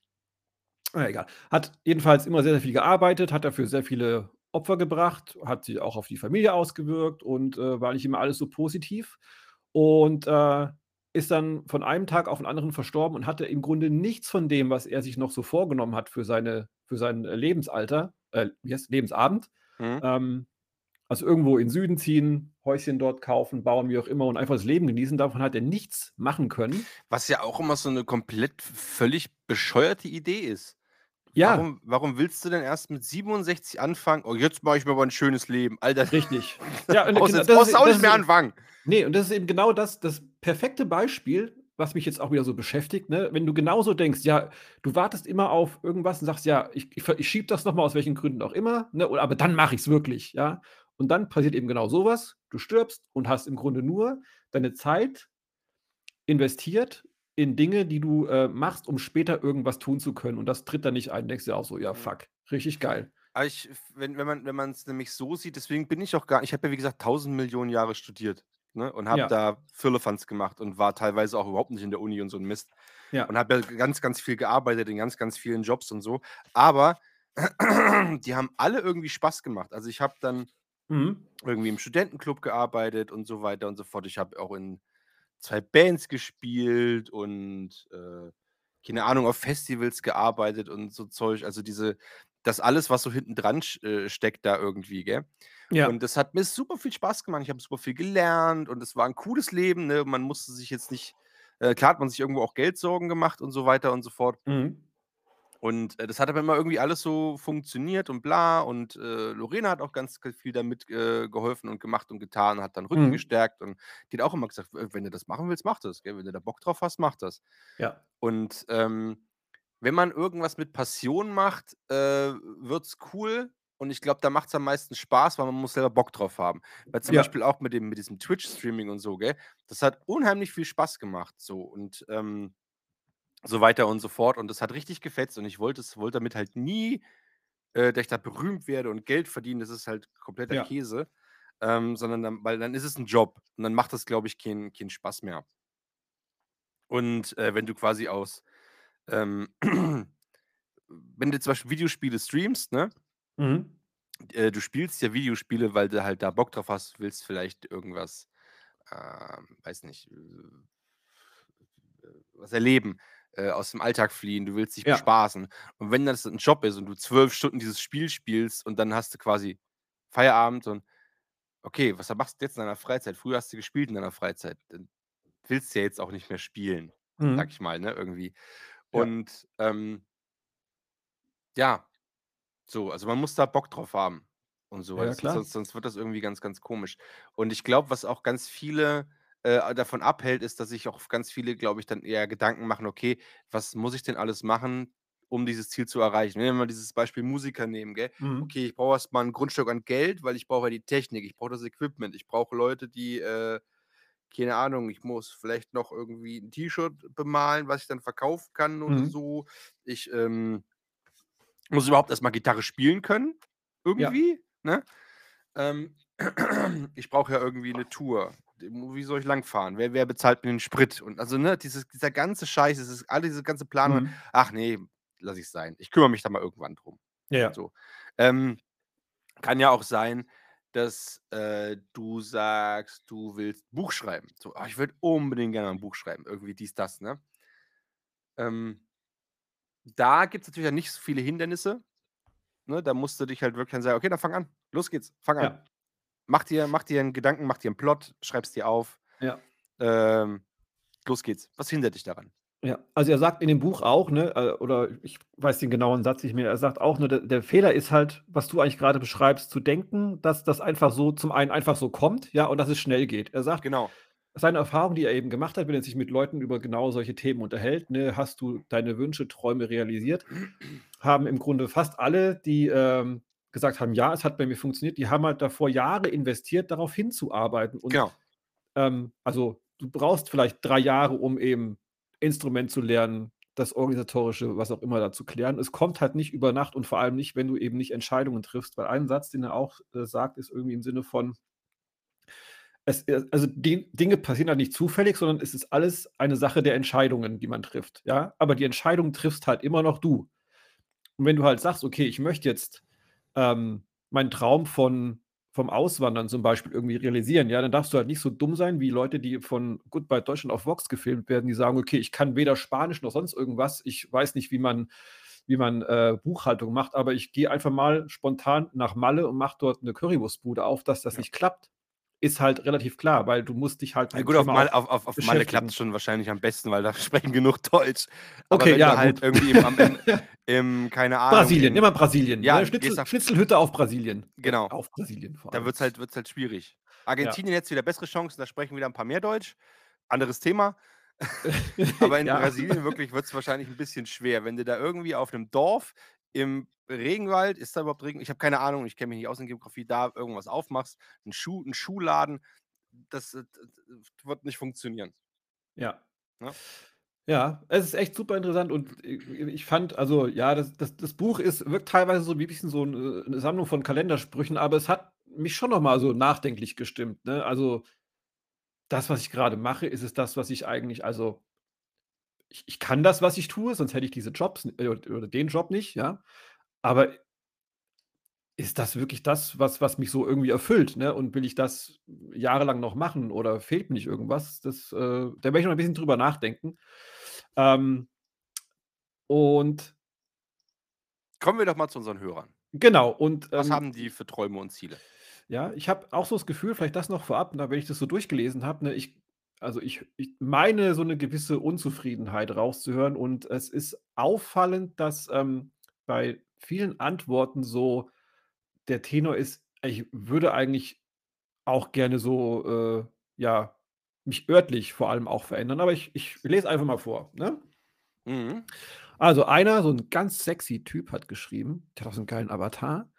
Ah, egal. Hat jedenfalls immer sehr, sehr viel gearbeitet, hat dafür sehr viele Opfer gebracht, hat sich auch auf die Familie ausgewirkt und, äh, war nicht immer alles so positiv. Und, äh, ist dann von einem Tag auf 'n anderen verstorben und hatte im Grunde nichts von dem, was er sich noch so vorgenommen hat für seine für sein, Lebensalter äh, wie heißt's, Lebensabend. Mhm. Ähm, also, irgendwo in Süden ziehen, Häuschen dort kaufen, bauen, wie auch immer und einfach das Leben genießen. Davon hat er nichts machen können. Was ja auch immer so 'ne komplett völlig bescheuerte Idee ist. Ja. Warum warum willst du denn erst mit 67 anfangen: „Oh, jetzt mache ich mir aber 'n schönes Leben.“ Alter, Richtig. Ja, und genau das brauchst du auch nicht mehr anfangen. ne, und das ist eben genau das das perfekte Beispiel, was mich jetzt auch wieder so beschäftigt, ne? Wenn du genauso denkst, ja, du wartest immer auf irgendwas und sagst: „Ja, ich ich ich schiebe das noch mal, aus welchen Gründen auch immer, ne, aber dann mache ich's wirklich“, ja? Und dann passiert eben genau so was. Du stirbst und hast im Grunde nur deine Zeit investiert in Dinge, die du, äh, machst, um später irgendwas tun zu können. Und das tritt dann nicht ein. Denkst dir auch so: „Ja, fuck, richtig geil.“ Aber ich wenn wenn man wenn man's nämlich so sieht deswegen bin ich auch gar ich habe ja, wie gesagt, 1.000.000.000 Jahre studiert, ne, und habe Ja. da Firlefanz gemacht und war teilweise auch überhaupt nicht in der Uni und so 'n Mist Ja. und habe ja ganz, ganz viel gearbeitet in ganz, ganz vielen Jobs und so. Aber die haben alle irgendwie Spaß gemacht. Also, ich habe dann Mhm. irgendwie im Studentenclub gearbeitet und so weiter und so fort. Ich habe auch in 2 Bands gespielt und, äh, keine Ahnung, auf Festivals gearbeitet und so Zeug. Also, diese das alles, was so hinten dran äh, steckt da irgendwie, gell? Ja. Und das hat mir super viel Spaß gemacht. Ich habe super viel gelernt und es war 'n cooles Leben, ne? Man musste sich jetzt nicht Äh, klar hat man sich irgendwo auch Geldsorgen gemacht und so weiter und so fort. Mhm. Und, äh, das hat aber immer irgendwie alles so funktioniert und bla und, äh, Lorena hat auch ganz viel damit, äh, geholfen und gemacht und getan, hat dann Rücken Mhm. gestärkt und die hat auch immer gesagt: „W wenn du das machen willst, mach das, gell? Wenn du da Bock drauf hast, mach das.“ Ja. Und, ähm, wenn man irgendwas mit Passion macht, äh, wird's cool und ich glaube, da macht's am meisten Spaß, weil man muss selber Bock drauf haben. Weil zum Ja. Beispiel auch mit dem mit diesem Twitch-Streaming und so, gell? Das hat unheimlich viel Spaß gemacht so und, ähm, so weiter und so fort und das hat richtig gefetzt und ich wollte es wollte damit halt nie, äh, dass ich da berühmt werde und Geld verdiene, das ist halt kompletter Ja. Käse, ähm, sondern dann weil dann ist es 'n Job und dann macht das, glaube ich, keinen keinen Spaß mehr. Und, äh, wenn du quasi aus, ähm wenn du zum Beispiel Videospiele streamst, ne? Mhm. Äh, du spielst ja Videospiele, weil du halt da Bock drauf hast, willst vielleicht irgendwas, ähm, weiß nicht, äh, was erleben, äh, aus dem Alltag fliehen, du willst dich Ja. bespaßen. Und wenn das 'n Job ist und du 12 Stunden dieses Spiel spielst und dann hast du quasi Feierabend und okay, was machst du jetzt in deiner Freizeit? Früher hast du gespielt in deiner Freizeit, dann willst du ja jetzt auch nicht mehr spielen, sage Mhm. ich mal, ne, irgendwie. Ja. Und, ähm ja, so, also man muss da Bock drauf haben und so Ja, sonst sonst wird das irgendwie ganz, ganz komisch. Und ich glaube, was auch ganz viele, äh, davon abhält, ist, dass sich auch ganz viele, glaube ich, dann eher Gedanken machen: „Okay, was muss ich denn alles machen, um dieses Ziel zu erreichen?“ Wenn wir mal dieses Beispiel Musiker nehmen, gell? Mhm. Okay, ich brauche erst mal 'n Grundstück an Geld, weil ich brauche ja die Technik, ich brauche das Equipment, ich brauche Leute, die, äh keine Ahnung, ich muss vielleicht noch irgendwie 'n T-Shirt bemalen, was ich dann verkaufen kann oder Mhm. so. Ich, ähm muss überhaupt erst mal Gitarre spielen können Ja. irgendwie, ne? Ähm, ich brauche ja irgendwie 'ne Tour. Wie soll ich langfahren? Wer wer bezahlt mir den Sprit? Und also, ne, dieses dieser ganze Scheiß, dieses all diese ganze Planung: Mhm. „Ach ne, lasse ich sein. Ich kümmere mich da mal irgendwann drum.“ Ja. So. Ähm, kann ja auch sein, dass, äh, du sagst, du willst Buch schreiben. So: „Ah, ich würde unbedingt gerne mal 'n Buch schreiben“, irgendwie dies, das, ne? Ähm da gibt's natürlich ja nicht so viele Hindernisse, ne? Da musst du dich halt wirklich sagen: „Okay, dann fang an. Los geht's, fang an. Ja. Mach dir mach dir 'n Gedanken, mach dir 'n Plot, schreib's dir auf. Ja. Ähm, los geht's.“ Was hindert dich daran? Ja, also er sagt in dem Buch auch, ne, äh, oder ich weiß den genauen Satz nicht mehr. Er sagt auch, ne, der der Fehler ist halt, was du eigentlich grade beschreibst, zu denken, dass das einfach so zum einen einfach so kommt, ja, und dass es schnell geht. Er sagt, Genau. seine Erfahrung, die er eben gemacht hat, wenn er sich mit Leuten über genau solche Themen unterhält, ne: „Hast du deine Wünsche, Träume realisiert?“ Haben im Grunde fast alle, die, ähm, gesagt haben: „Ja, es hat bei mir funktioniert“, die haben halt davor Jahre investiert, darauf hinzuarbeiten. Und, Genau. ähm, also, du brauchst vielleicht 3 Jahre, um eben Instrument zu lernen, das Organisatorische, was auch immer da zu klären. Es kommt halt nicht über Nacht und vor allem nicht, wenn du eben nicht Entscheidungen triffst. Weil ein Satz, den er auch, äh, sagt, ist irgendwie im Sinne von es äh, also die Dinge passieren halt nicht zufällig, sondern es ist alles eine Sache der Entscheidungen, die man trifft, ja? Aber die Entscheidung triffst halt immer noch du. Und wenn du halt sagst: „Okay, ich möchte jetzt, ähm, meinen Traum von vom Auswandern zum Beispiel irgendwie realisieren“, ja, dann darfst du halt nicht so dumm sein wie Leute, die von „Goodbye Deutschland“ auf VOX gefilmt werden, die sagen: „Okay, ich kann weder Spanisch noch sonst irgendwas. Ich weiß nicht, wie man wie man, äh, Buchhaltung macht, aber ich gehe einfach mal spontan nach Malle und mache dort 'ne Currywurstbude auf.“ Dass das Ja. nicht klappt, ist halt relativ klar, weil du musst dich halt Ja gut, auf Mal auf auf auf Malle beschäftigen. klappt's schon wahrscheinlich am besten, weil da sprechen genug Deutsch. Aber Okay, wenn ja, du halt gut. irgendwie im in im keine Ahnung, Brasilien, in nimm mal Brasilien, ja, ne? du gehst Schnitzel nach Schnitzelhütte auf Brasilien. Äh, Genau. auf Brasilien vor Da allem. wird's halt wird's halt schwierig. Ja. Argentinien jetzt wieder bessere Chancen, da sprechen wieder 'n paar mehr Deutsch. Anderes Thema. Aber in Ja. Brasilien wirklich wird's wahrscheinlich 'n bisschen schwer. Wenn du da irgendwie auf 'nem Dorf im Regenwald ist da überhaupt Regen? Ich habe keine Ahnung, ich kenne mich nicht aus in Geografie, da irgendwas aufmachst, 'n Schuh 'n Schuhladen, das, äh, d d wird nicht funktionieren. Ja. Ne? Ja, es ist echt super interessant und ich fand also, ja, das das das Buch ist wirkt teilweise so wie bisschen so äh, 'ne Sammlung von Kalendersprüchen, aber es hat mich schon noch mal so nachdenklich gestimmt, ne? Also das, was ich grade mache, ist es das, was ich eigentlich also ich ich kann das, was ich tue, sonst hätte ich diese Jobs äh, oder den Job nicht, ja? Aber ist das wirklich das, was was mich so irgendwie erfüllt, ne? Und will ich das jahrelang noch machen oder fehlt mir nicht irgendwas? Das, äh da werde ich noch 'n bisschen drüber nachdenken. Ähm und Kommen wir doch mal zu unseren Hörern. Genau und, Was ähm haben die für Träume und Ziele? Ja, ich habe auch so das Gefühl, vielleicht das noch vorab, ne, wenn ich das so durchgelesen habe, ne, ich also, ich ich meine, so 'ne gewisse Unzufriedenheit rauszuhören und es ist auffallend, dass, ähm, bei vielen Antworten so der Tenor ist: „Ich würde eigentlich auch gerne so, äh, ja, mich örtlich vor allem auch verändern.“ Aber ich ich lese einfach mal vor, ne? Mhm. Also, einer, so 'n ganz sexy Typ hat geschrieben, der hat auch so 'n geilen Avatar,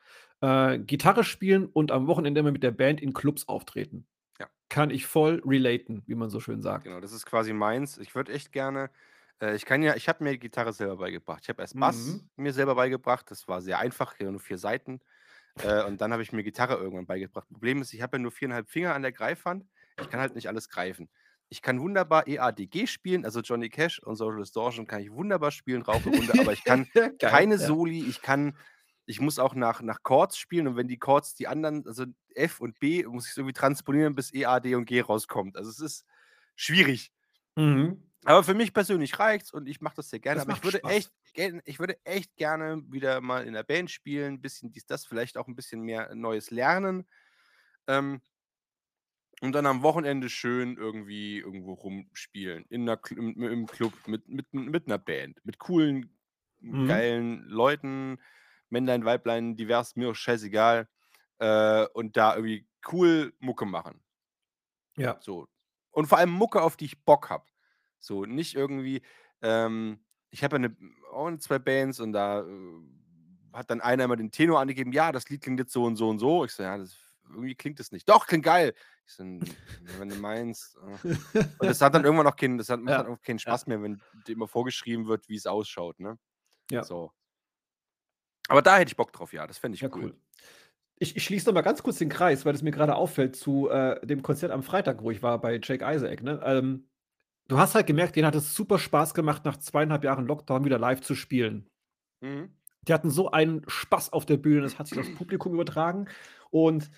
äh: „Gitarre spielen und am Wochenende immer mit der Band in Clubs auftreten. Kann ich voll relaten“, wie man so schön sagt. Genau, das ist quasi meins. Ich würde echt gerne äh, ich kann ja ich habe mir Gitarre selber beigebracht. Ich habe erst Bass Mhm. mir selber beigebracht, das war sehr einfach, ja nur 4 Saiten. Äh, und dann habe ich mir Gitarre irgendwann beigebracht. Problem ist, ich habe ja nur 4,5 Finger an der Greifhand. Ich kann halt nicht alles greifen. Ich kann wunderbar E-A-D-G spielen, also Johnny Cash und Social Distortion kann ich wunderbar spielen, rauf und runter, aber ich kann keine. Soli, ich kann ich muss auch nach nach Chords spielen und wenn die Chords die anderen also F und B muss ich's irgendwie transponieren, bis E, A, D und G rauskommt. Also, es ist schwierig. Mhm. Aber für mich persönlich reicht's und ich mache das sehr gerne. Das Aber ich würde Spaß. echt ich würde echt gerne wieder mal in 'ner Band spielen, bisschen dies, das, vielleicht auch 'n bisschen mehr Neues lernen. Ähm und dann am Wochenende schön irgendwie irgendwo rumspielen in 'ner Kl im im Club mit mit mit 'ner Band, mit coolen, Mhm. geilen Leuten, Männlein, Weiblein, divers, mir auch scheißegal, äh, und da irgendwie cool Mucke machen. Ja. So. Und vor allem Mucke, auf die ich Bock habe. So, nicht irgendwie ähm, ich habe ja 'ne auch 2 Bands und da, äh, hat dann einer immer den Tenor angegeben: „Ja, das Lied klingt jetzt so und so und so.“ Ich so: „Ja, das irgendwie klingt das nicht.“ „Doch, klingt geil!“ Ich so: „Hm, wenn du meinst, äh.“ Und das hat dann irgendwann auch keinen das hat macht dann Ja, auch keinen ja. Spaß mehr, wenn dir immer vorgeschrieben wird, wie's ausschaut, ne? Ja. So. Aber da hätte ich Bock drauf, ja, das fände ich Ja, cool. cool. Ich ich schließe noch mal ganz kurz den Kreis, weil es mir grade auffällt zu, äh, dem Konzert am Freitag, wo ich war bei Jake Isaac, ne? Ähm, du hast halt gemerkt, denen hat es super Spaß gemacht, nach 2,5 Jahren Lockdown wieder live zu spielen. Mhm. Die hatten so einen Spaß auf der Bühne, das hat sich aufs Publikum übertragen. Und,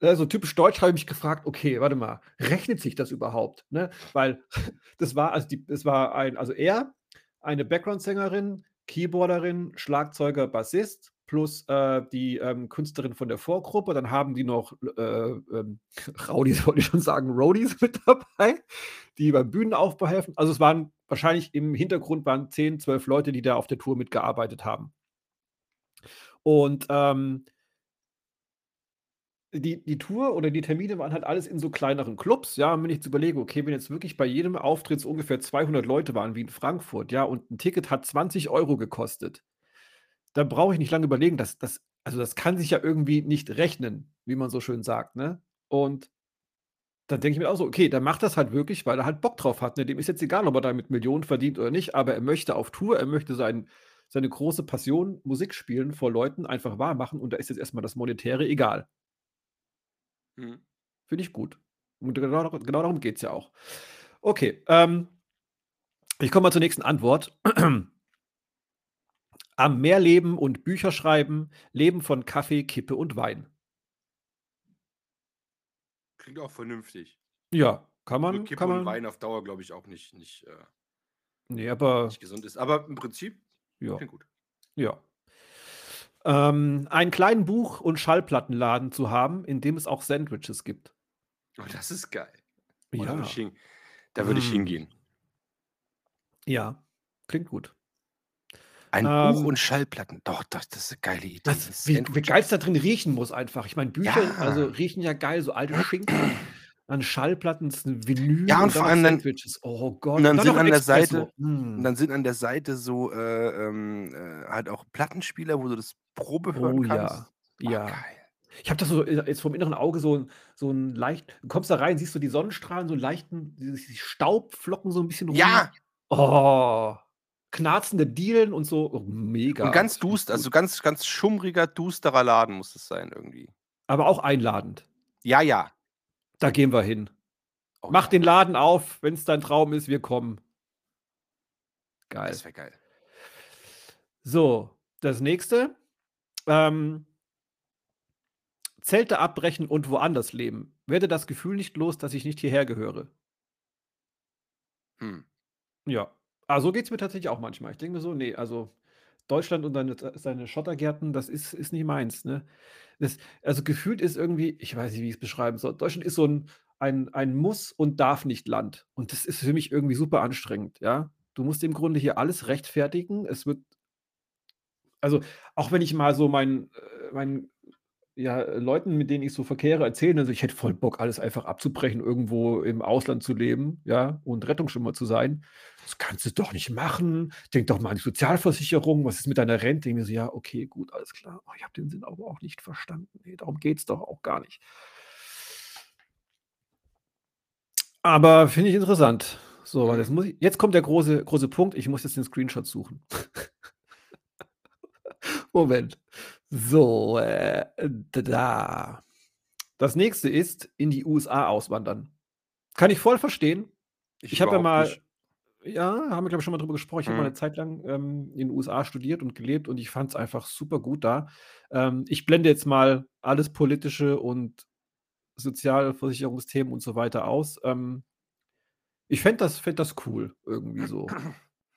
äh, so typisch deutsch habe ich mich gefragt: „Okay, warte mal, rechnet sich das überhaupt?“, ne? Weil das war also die es war ein also er, eine Backgroundsängerin, Keyboarderin, Schlagzeuger, Bassist plus, äh, die, ähm, Künstlerin von der Vorgruppe. Dann haben die noch, äh, ähm, Rowdies wollte ich schon sagen, Roadies mit dabei, die beim Bühnenaufbau helfen. Also, es waren wahrscheinlich im Hintergrund waren 10, 12 Leute, die da auf der Tour mitgearbeitet haben. Und, ähm die die Tour oder die Termine waren halt alles in so kleineren Clubs, ja? Und wenn ich jetzt überlege, okay, wenn jetzt wirklich bei jedem Auftritt so ungefähr 200 Leute waren wie in Frankfurt, ja, und 'n Ticket hat 20 € gekostet, dann brauche ich nicht lange überlegen, das das also, das kann sich ja irgendwie nicht rechnen, wie man so schön sagt, ne? Und dann denke ich mir auch so: „Okay, der macht das halt wirklich, weil er halt Bock drauf hat, ne? Dem ist jetzt egal, ob er damit Millionen verdient oder nicht, aber er möchte auf Tour, er möchte sein seine große Passion, Musik spielen vor Leuten, einfach wahr machen und da ist jetzt erst mal das Monetäre egal.“ Mhm. Finde ich gut. Und genau genau darum geht's ja auch. Okay, ähm ich komme mal zur nächsten Antwort. Am Meer leben und Bücher schreiben, leben von Kaffee, Kippe und Wein. Klingt auch vernünftig. Ja, kann Nur man Kippe kann und man Wein auf Dauer, glaube ich, auch nicht nicht, äh Ne, aber nicht gesund ist. Aber im Prinzip Ja. klingt gut. Ja. Ähm, einen kleinen Buch und Schallplattenladen zu haben, in dem es auch Sandwiches gibt. Oh, das ist geil. Oh, da würde ich Ja. hin da würde ich Mm. hingehen. Ja, klingt gut. Ein Buch und Ähm Schallplatten. Doch, doch, das ist 'ne geile Idee. Was wie wie geil's Sandwiches. da drin riechen muss einfach. Ich meine, Bücher, also, Ja. riechen ja geil, so alte Schinken, dann Schallplatten, Vinyl Ja, und und vor allem dann Sandwiches. Oh und Gott. Und dann dann sind an der Seite. Mm. dann sind an der Seite so, äh, ähm, äh, halt auch Plattenspieler, wo du das Probe hören Oh ja, kannst. Oh, ja. geil. Ich habe das so, äh, jetzt vorm inneren Auge so so 'n leicht du kommst da rein, siehst du die Sonnenstrahlen, so 'n leichten die die Staubflocken so 'n bisschen rum. Ja! Oh, knarzende Dielen und so. Oh, Und mega. ganz finde ich dust also, ganz ganz schummriger, dusterer Laden muss es sein irgendwie. Aber auch einladend. Ja, ja. Da gehen wir hin. Oh Mach ja. den Laden auf, wenn's dein Traum ist, wir kommen. Geil. Das wäre geil. So, das Nächste, ähm Zelte abbrechen und woanders leben. Werde das Gefühl nicht los, dass ich nicht hierher gehöre. Hm. Ja. Ah, so geht's mir tatsächlich auch manchmal. Ich denke mir so: „Ne, also, Deutschland und seine seine Schottergärten, das ist ist nicht meins“, ne? Das also, gefühlt ist irgendwie ich weiß nicht, wie ich's beschreiben soll. Deutschland ist so 'n ein ein Muss und Darf-nicht-Land. Und das ist für mich irgendwie super anstrengend, ja? Du musst im Grunde hier alles rechtfertigen. Es wird also, auch wenn ich mal so meinen äh, meinen, ja, Leuten, mit denen ich so verkehre, erzähle, also, ich hätte voll Bock, alles einfach abzubrechen, irgendwo im Ausland zu leben, ja, und Rettungsschwimmer zu sein. „Das kannst du doch nicht machen. Denk doch mal an die Sozialversicherung. Was ist mit deiner Rente?“ Ich mir so: „Ja, okay, gut, alles klar. Oh, ich habe den Sinn aber auch nicht verstanden. Ne, darum geht's doch auch gar nicht.“ Aber finde ich interessant. So, weil jetzt muss ich jetzt kommt der große große Punkt. Ich muss jetzt den Screenshot suchen. Moment. So, äh, da. Das nächste ist in die USA auswandern. Kann ich voll verstehen. Ich Ich habe ja mal nicht. ja, haben wir, glaube ich, schon mal drüber gesprochen. Ich habe mal Mhm. 'ne Zeit lang, ähm, in den USA studiert und gelebt und ich fand's einfach super gut da. Ähm, ich blende jetzt mal alles Politische und Sozialversicherungsthemen und so weiter aus. Ähm ich fände das fände das cool irgendwie so.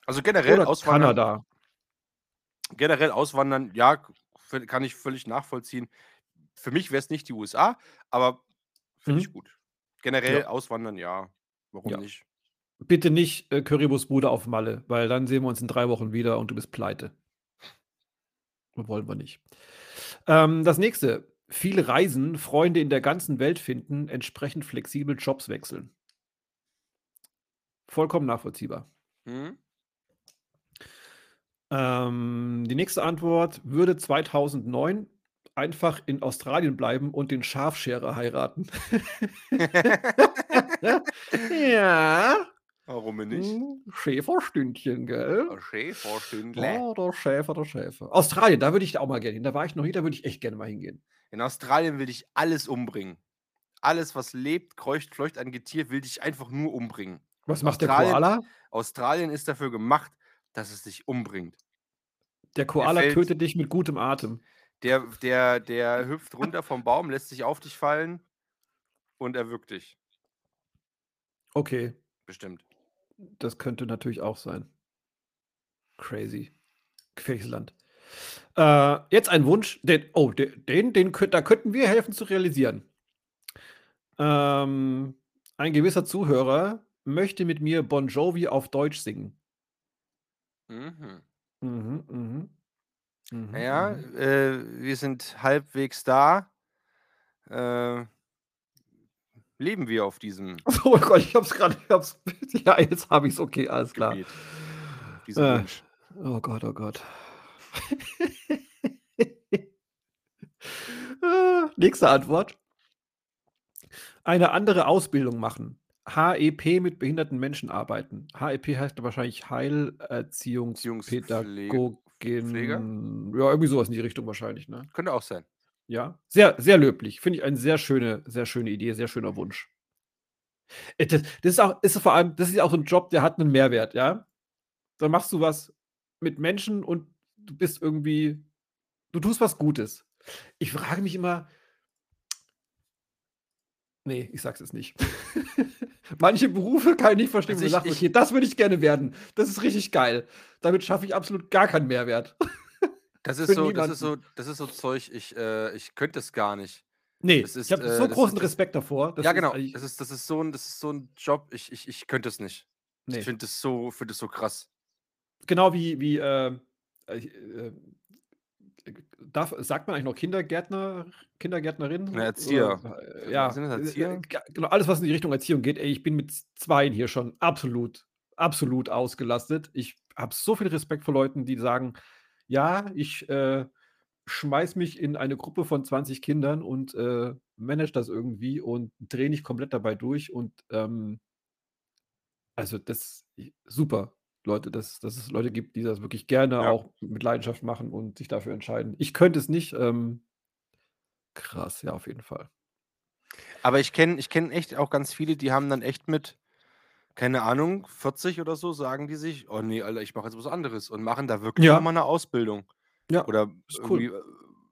Also, generell Oder auswandern Kanada. generell auswandern, ja, kann ich völlig nachvollziehen. Für mich wäre es nicht die USA, aber finde ich Mhm. gut. Generell Ja. auswandern, ja, warum Ja. nicht? Bitte nicht, äh, Currywurstbude auf Malle, weil dann sehen wir uns in 3 Wochen wieder und du bist pleite. Wollen wir nicht. Ähm, das nächste: Viele reisen, Freunde in der ganzen Welt finden, entsprechend flexibel Jobs wechseln. Vollkommen nachvollziehbar. Mhm. Ähm, die nächste Antwort: Würde 2009 einfach in Australien bleiben und den Schafscherer heiraten. Ja. Warum nicht? Mhm. Schäferstündchen, gell? A Schäferstündle. Oh, der Schäfer, der Schäfer. Australien, da würde ich auch mal gerne hin. Da war ich noch nie, da würde ich echt gerne mal hingehen. In Australien will dich alles umbringen. Alles, was lebt, kreucht, fleucht an Getier, will dich einfach nur umbringen. Was macht der Australien Koala? Australien ist dafür gemacht, dass es dich umbringt. Der Der Koala fällt tötet dich mit gutem Atem. der der der hüpft runter vom Baum, lässt sich auf dich fallen und erwürgt dich. Okay. Bestimmt. Das könnte natürlich auch sein. Crazy. Gefährliches Land. Äh, jetzt ein Wunsch, den oh, de den den könnt da könnten wir helfen zu realisieren. Ähm, ein gewisser Zuhörer möchte mit mir Bon Jovi auf Deutsch singen. Mhm. Mhm, mhm. Mhm, ja, mhm. äh, wir sind halbwegs da. Äh leben wir auf diesem Oh Gott, ich habe es ja, jetzt habe ich's. Okay, alles klar. Gebiet, Äh, Wunsch. oh Gott, oh Gott. Nächste Antwort. Eine andere Ausbildung machen. HEP mit behinderten Menschen arbeiten. HEP heißt wahrscheinlich Erziehungspfle Pfleger? Heilerziehungspädagogin ja, irgendwie so was in die Richtung wahrscheinlich, ne? Könnte auch sein. Ja, sehr, sehr löblich. Finde ich eine sehr schöne sehr schöne Idee, sehr schöner Wunsch. Äh, das ist auch ist vor allem das ist ja auch so 'n Job, der hat 'nen Mehrwert, ja? Da machst du was mit Menschen und du bist irgendwie du tust was Gutes. Ich frage mich immer Ne, ich sage es jetzt nicht. Manche Berufe kann ich nicht verstehen, Also, ich „Okay, ich das würde ich gerne werden. Das ist richtig geil. Damit schaffe ich absolut gar keinen Mehrwert.“ Das ist so das ist so das ist so Zeug, ich äh, ich könnte es gar nicht. Ne, Das ich ist habe so äh, das großen ist Respekt davor. Ja, ist genau. Das ist das ist so 'n das ist so 'n Job, ich ich ich könnte es nicht. Ich Ne. finde das so finde das so krass. Genau wie wie, ähm, äh, äh, darf sagt man eigentlich noch Kindergärtner Kindergärtnerin Ne, oder, Erzieher. äh, Äh, ja, sind das äh, Erzieher? g genau, alles, was in die Richtung Erziehung geht. Ey, ich bin mit Zweien hier schon absolut absolut ausgelastet. Ich habe so viel Respekt vor Leuten, die sagen: „Ja, ich, äh, schmeiße mich in eine Gruppe von 20 Kindern und, äh, manage das irgendwie und drehe nicht komplett dabei durch“ und, ähm also, das super, Leute, dass dass es Leute gibt, die das wirklich gerne Ja. auch mit Leidenschaft machen und sich dafür entscheiden. Ich könnte es nicht, ähm krass, ja, auf jeden Fall. Aber ich kenne ich kenne echt auch ganz viele, die haben dann echt mit, keine Ahnung, 40 oder so, sagen die sich: „Oh ne, Alter, ich mache jetzt was anderes“ und machen da wirklich Ja. mal 'ne Ausbildung Ja, oder cool. äh,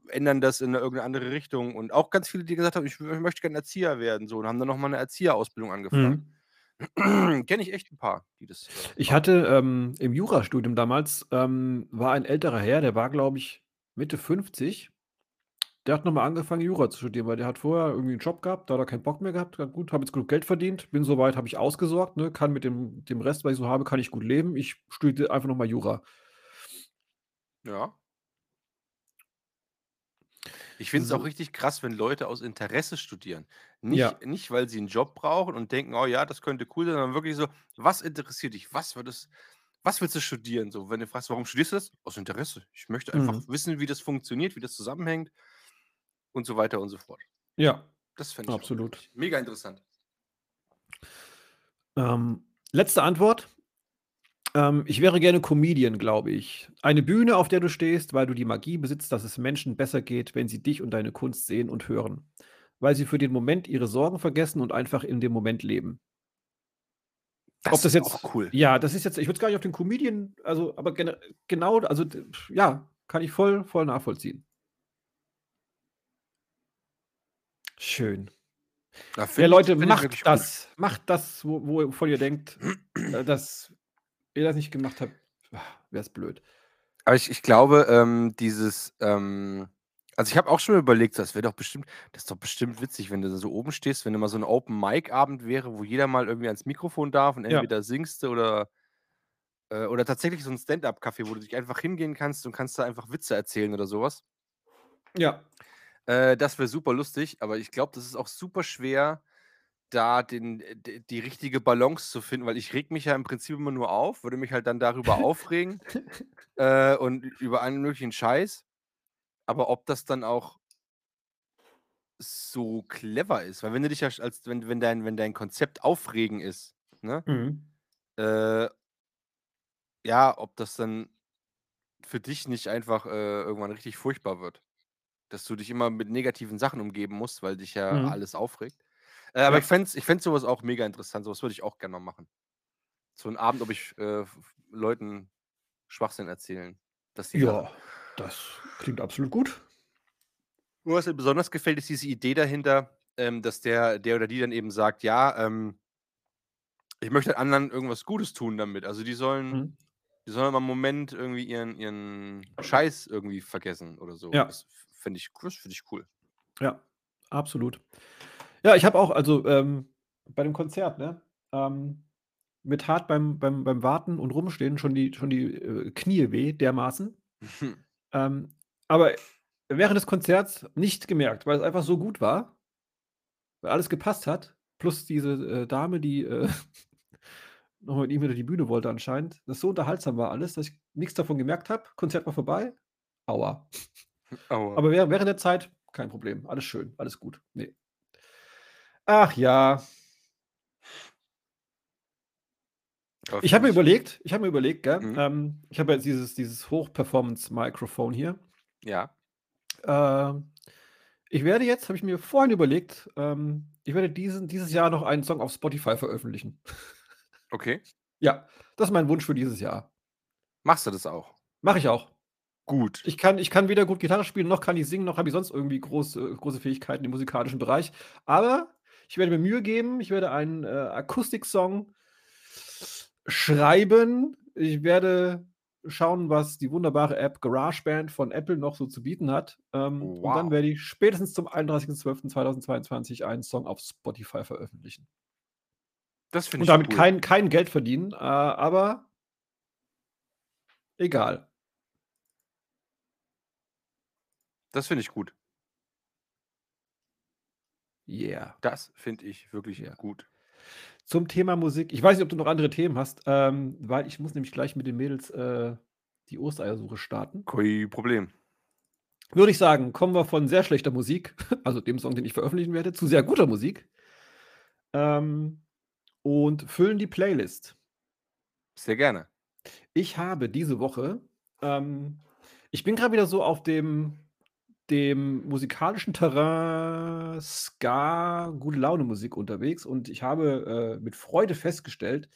ändern das in 'ne irgend 'ne andere Richtung. Und auch ganz viele, die gesagt haben: „Ich w möchte gerne Erzieher werden“, so und haben dann noch mal 'ne Erzieherausbildung angefangen. Mhm. Kenne ich echt 'n paar, die das, äh, Ich machen. hatte, ähm, im Jurastudium damals, ähm, war ein älterer Herr, der war, glaube ich, Mitte 50 Der hat noch mal angefangen, Jura zu studieren, weil der hat vorher irgendwie 'n Job gehabt, da hat er keinen Bock mehr gehabt. Gesagt: „Gut, habe jetzt genug Geld verdient, bin so weit, habe ich ausgesorgt, ne, kann mit dem dem Rest, was ich so habe kann ich gut leben. Ich studiere einfach noch mal Jura.“ Ja. Ich finde es auch So. richtig krass, wenn Leute aus Interesse studieren. Ja. Nicht nicht, weil sie 'n Job brauchen und denken: „Oh ja, das könnte cool sein“, sondern wirklich so: Was interessiert dich? Was würdest was willst du studieren so? Wenn du fragst: „Warum studierst du das?“ „Aus Interesse. Ich möchte einfach Mhm. wissen, wie das funktioniert, wie das zusammenhängt“ und so weiter und so fort. Ja, Das fände ich auch absolut. mega interessant. Ähm, letzte Antwort. Ähm, ich wäre gerne Comedian, glaube ich. Eine Bühne, auf der du stehst, weil du die Magie besitzt, dass es Menschen besser geht, wenn sie dich und deine Kunst sehen und hören. Weil sie für den Moment ihre Sorgen vergessen und einfach in dem Moment leben. Das das ist auch jetzt cool. ja, das ist jetzt ich würde es gar nicht auf den Comedian also, aber genau, also, ja, kann ich voll voll nachvollziehen. Schön. Ja, Ja, Leute, macht gut. das. Macht das, wo wo wovon ihr denkt, äh, dass ihr das nicht gemacht habt, wäre es blöd. Aber ich ich glaube, ähm, dieses, ähm also, ich habe auch schon überlegt, das wäre doch bestimmt das ist doch bestimmt witzig, wenn du da so oben stehst, wenn mal so 'n Open-Mic-Abend wäre, wo jeder mal irgendwie ans Mikrofon darf und Ja. entweder singst du oder äh, oder tatsächlich so 'n Stand-up-Café, wo du dich einfach hingehen kannst und kannst da einfach Witze erzählen oder so was. Ja. Äh, das wäre super lustig, aber ich glaube, das ist auch super schwer, da den äh, die richtige Balance zu finden, weil ich rege mich ja im Prinzip immer nur auf, würde mich halt dann darüber aufregen, äh, und über allen möglichen Scheiß. Aber ob das dann auch so clever ist, weil wenn du dich ja als wenn wenn dein wenn dein Konzept Aufregen ist, ne? Mhm. Äh ja, ob das dann für dich nicht einfach, äh, irgendwann richtig furchtbar wird, dass du dich immer mit negativen Sachen umgeben musst, weil dich ja Mhm. alles aufregt. Äh, aber ich Ja. fände ich fände so was auch mega interessant. So was würde ich auch gerne mal machen. So 'n Abend, ob ich, äh, Leuten Schwachsinn erzählen, dass. Ja, das klingt absolut gut. Nur was mir besonders gefällt, ist diese Idee dahinter, ähm, dass der der oder die dann eben sagt: „Ja, ähm“ „ich möchte anderen irgendwas Gutes tun damit.“ Also, die sollen Mhm. die sollen mal 'n Moment irgendwie ihren ihren Scheiß irgendwie vergessen oder so. Ja. Das f fände ich das finde ich cool. Ja, absolut. Ja, ich habe auch also, ähm, bei dem Konzert, ne, ähm, mir tat beim beim beim Warten und Rumstehen schon die schon die, äh, Knie weh dermaßen. Ähm, aber während des Konzerts nicht gemerkt, weil es einfach so gut war weil alles gepasst hat, plus diese, äh, Dame, die, äh, noch mit ihm hinter die Bühne wollte anscheinend, das so unterhaltsam war alles, dass ich nix davon gemerkt habe. Konzert war vorbei. Aua. Aua. Aber währ während der Zeit kein Problem. Alles schön, alles gut. Ne. Ach ja. Ich habe mir überlegt ich habe mir überlegt, gell, Mhm. ähm, ich habe jetzt dieses dieses Hoch-Performance-Mikrofon hier. Ja. Ähm, ich werde jetzt habe ich mir vorhin überlegt, ähm, ich werde diesen dieses Jahr noch einen Song auf Spotify veröffentlichen. Okay. Ja, das ist mein Wunsch für dieses Jahr. Machst du das auch? Mache ich auch. Gut. Ich kann ich kann weder gut Gitarre spielen, noch kann ich singen, noch habe ich sonst irgendwie große große Fähigkeiten im musikalischen Bereich. Aber ich werde mir Mühe geben. Ich werde einen, äh, Akustik-Song schreiben. Ich werde schauen, was die wunderbare App GarageBand von Apple noch so zu bieten hat. Ähm, und dann Wow. werde ich spätestens zum 31.12.2022 einen Song auf Spotify veröffentlichen. Das finde Und ich damit cool. kein kein Geld verdienen, äh, aber egal. Das finde ich gut. Yeah. Das finde ich wirklich Ja. gut. Zum Thema Musik ich weiß nicht, ob du noch andere Themen hast, ähm, weil ich muss nämlich gleich mit den Mädels, äh, die Ostereiersuche starten. Kein Problem. Würde ich sagen, kommen wir von sehr schlechter Musik, also dem Song, den ich veröffentlichen werde, zu sehr guter Musik. Ähm, und füllen die Playlist. Sehr gerne. Ich habe diese Woche ähm, ich bin grad wieder so auf dem dem musikalischen Terrain Ska, Gute-Laune-Musik unterwegs und ich habe, äh, mit Freude festgestellt,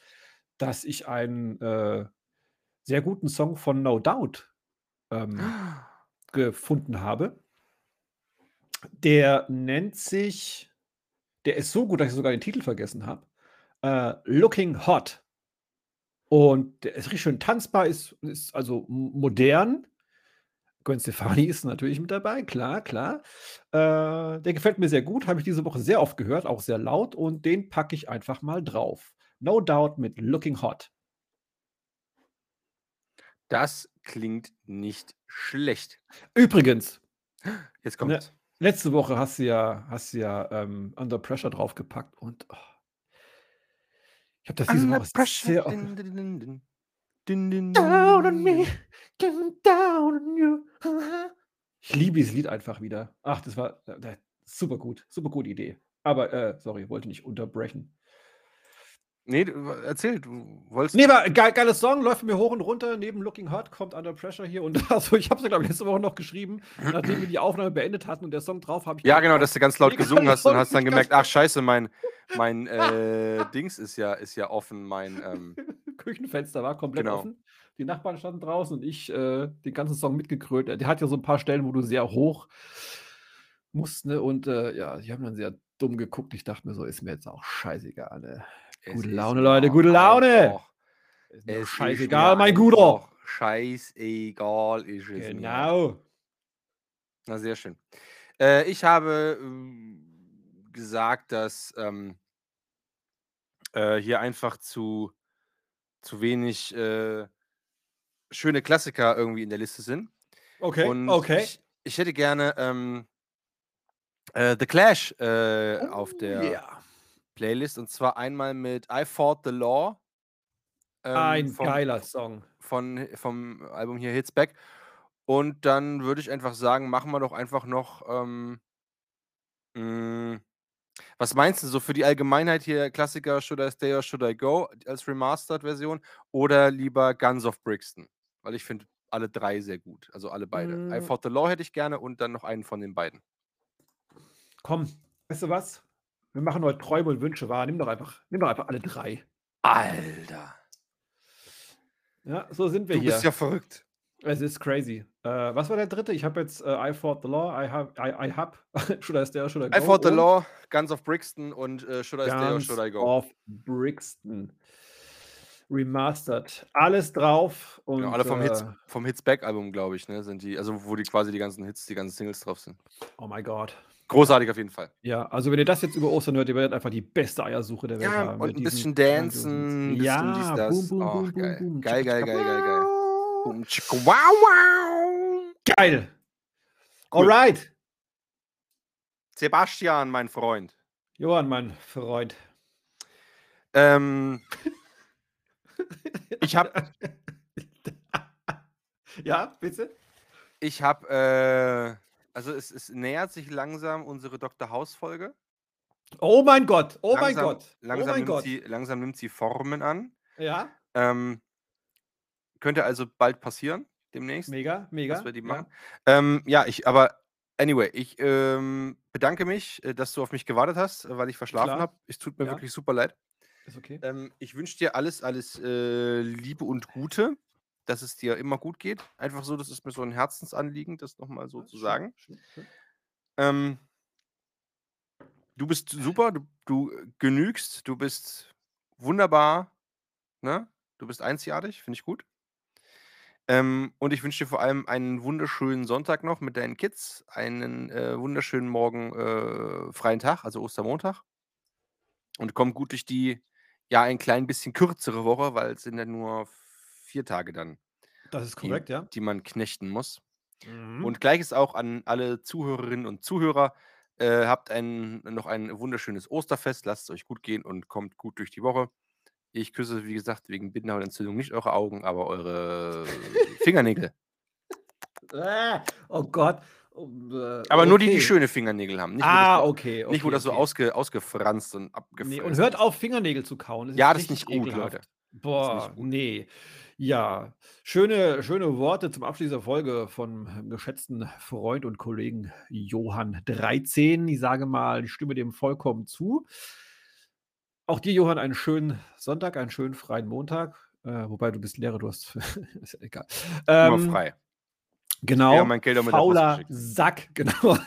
dass ich einen, äh, sehr guten Song von No Doubt, ähm, gefunden habe. Der nennt sich der ist so gut, dass ich sogar den Titel vergessen habe, äh, „Looking Hot“. Und der ist richtig schön tanzbar, ist ist also modern, Gwen Stefani ist natürlich mit dabei, klar, klar. Äh, der gefällt mir sehr gut, habe ich diese Woche sehr oft gehört, auch sehr laut und den packe ich einfach mal drauf. No Doubt mit Looking Hot. Das klingt nicht schlecht. Übrigens, Jetzt ne, kommt's. letzte Woche hast du ja, hast du ja ähm, Under Pressure draufgepackt und oh, ich habe das diese Under Woche pressure. sehr oft. Din. Din, din, Down on me, Ich liebe dieses Lied einfach wieder. Ach, das war äh, super gut, super gute Idee. Aber, äh, sorry, wollte nicht unterbrechen. Nee, du- erzähl, du wolltest. Nee, war geil, geiles Song, läuft mir hoch und runter. Neben Looking Hot kommt Under Pressure hier. Und also, ich habe es, glaube ich, letzte Woche noch geschrieben, nachdem wir die Aufnahme beendet hatten und der Song drauf, habe ich. Ja, gedacht, genau, oh, dass du ganz laut gesungen hast und hast dann gemerkt, ach scheiße, mein, mein äh, Dings ist ja, ist ja offen, mein. Ähm, Küchenfenster war komplett Genau. offen. Die Nachbarn standen draußen und ich äh, den ganzen Song mitgekrönt. Der hat ja so ein paar Stellen, wo du sehr hoch musst, ne? Und äh, ja, die haben dann sehr dumm geguckt. Ich dachte mir so, ist mir jetzt auch scheißegal, ne? Gute Laune, mir Leute, gute Laune! Ist mir scheißegal, mir mein Guter! Scheißegal ist es mir. Genau. Na, sehr schön. Äh, ich habe ähm, gesagt, dass ähm, äh, hier einfach zu, zu wenig äh, schöne Klassiker irgendwie in der Liste sind. Okay, Und okay. ich, ich hätte gerne ähm, äh, The Clash äh, auf Oh, der yeah. Playlist. Und zwar einmal mit I Fought the Law. ähm, Ein vom, geiler Song. von, vom Album hier Hits Back. Und dann würde ich einfach sagen, machen wir doch einfach noch. Ähm, mh, was meinst du so für die Allgemeinheit hier Klassiker Should I Stay or Should I Go als Remastered-Version oder lieber Guns of Brixton? Weil ich finde alle drei sehr gut. Also alle beide. I Mm. Fought the Law hätte ich gerne und dann noch einen von den beiden. Komm, weißt du was? Wir machen heute Träume und Wünsche wahr. Nimm doch einfach, nimm doch einfach alle drei. Alter. Ja, so sind wir Du hier. bist ja verrückt. Es ist crazy. Äh, was war der dritte? Ich habe jetzt äh, I fought the law, I have, I, I hab, should I stay or should I go? I Fought the Law, Guns of Brixton und äh, Should I Stay or Guns Should I Go? of Brixton. Remastered. Alles drauf. Und, Genau, alle vom, Hits, äh, vom Hits Back Album, glaube ich, ne? Sind die, also wo die quasi die ganzen Hits, die ganzen Singles drauf sind. Oh mein Gott. Großartig auf jeden Fall. Ja, also wenn ihr das jetzt über Ostern hört, ihr werdet einfach die beste Eiersuche der Welt Ja, haben. und ein bisschen dancen, Hits. bisschen Ja, dies, das. boom, boom, Och, boom, geil. Geil, geil, geil, geil, geil. Geil. Cool. Alright. Sebastian, mein Freund. Johann, mein Freund. Ähm, ich habe ja, bitte? ich hab, äh, also es, es nähert sich langsam unsere Dr. House-Folge. Oh mein Gott. Oh mein langsam, Gott. Langsam, oh mein nimmt Gott. Sie, langsam nimmt sie Formen an. Ja, Ähm, könnte also bald passieren, demnächst. mega, mega. dass wir die ja. machen. Ähm, ja, ich, aber anyway, ich ähm, bedanke mich, äh, dass du auf mich gewartet hast, äh, weil ich verschlafen habe. Es tut mir Ja. wirklich super leid. Ist okay. Ähm, ich wünsche dir alles, alles äh, Liebe und Gute, dass es dir immer gut geht. Einfach so, das ist mir so ein Herzensanliegen, das nochmal so Ja, zu schön, sagen. schön, schön. Ähm, du bist super, du, du genügst, du bist wunderbar, ne? Du bist einzigartig, finde ich gut. Ähm, und ich wünsche dir vor allem einen wunderschönen Sonntag noch mit deinen Kids, einen äh, wunderschönen Morgen äh, freien Tag, also Ostermontag. Und komm gut durch die, ja, ein klein bisschen kürzere Woche, weil es sind ja nur vier Tage dann, Das ist die, korrekt, ja. die man knechten muss. Mhm. Und gleiches auch an alle Zuhörerinnen und Zuhörer. Äh, habt ein, noch ein wunderschönes Osterfest, lasst es euch gut gehen und kommt gut durch die Woche. Ich küsse, wie gesagt, wegen Bindehautentzündung nicht eure Augen, aber eure Fingernägel. Äh, oh Gott. Äh, Aber nur die, die okay. schöne Fingernägel haben. Nicht, Ah, das, okay, so- nicht wo okay, das so okay. ausge, ausgefranst und Nee, abgefressen und hört auf, Fingernägel zu kauen. Ja, das ist nicht gut, ekelhaft. Leute. Boah, gut. nee. Ja, schöne, schöne Worte zum Abschluss dieser Folge von geschätzten Freund und Kollegen Johann 13. Ich sage mal, ich stimme dem vollkommen zu. Auch dir, Johann, einen schönen Sonntag, einen schönen freien Montag. Äh, wobei du bist Lehrer, du hast. ist ja egal. Immer Ähm, frei. Genau. Ja, Fauler. Sack, genau.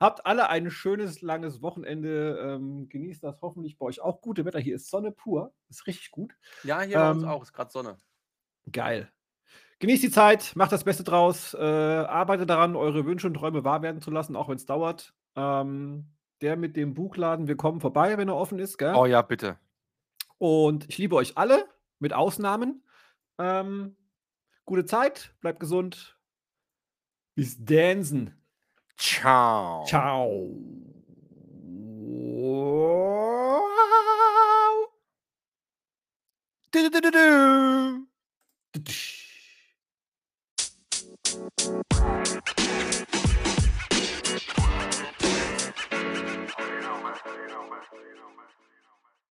Habt alle ein schönes, langes Wochenende. Ähm, genießt das hoffentlich bei euch auch. Gute Wetter. Hier ist Sonne pur. Ist richtig gut. Ja, hier bei uns Ähm, auch. Ist gerade Sonne. Geil. Genießt die Zeit, macht das Beste draus, äh, arbeitet daran, eure Wünsche und Träume wahr werden zu lassen, auch wenn's dauert. Ähm, der mit dem Buchladen, wir kommen vorbei, wenn er offen ist, gell? Oh ja, bitte. Und ich liebe euch alle, mit Ausnahmen. Ähm, gute Zeit, bleibt gesund. Bis dänsen. Ciao. Ciao. Du, du, du, du. Du, tsch. you know, man.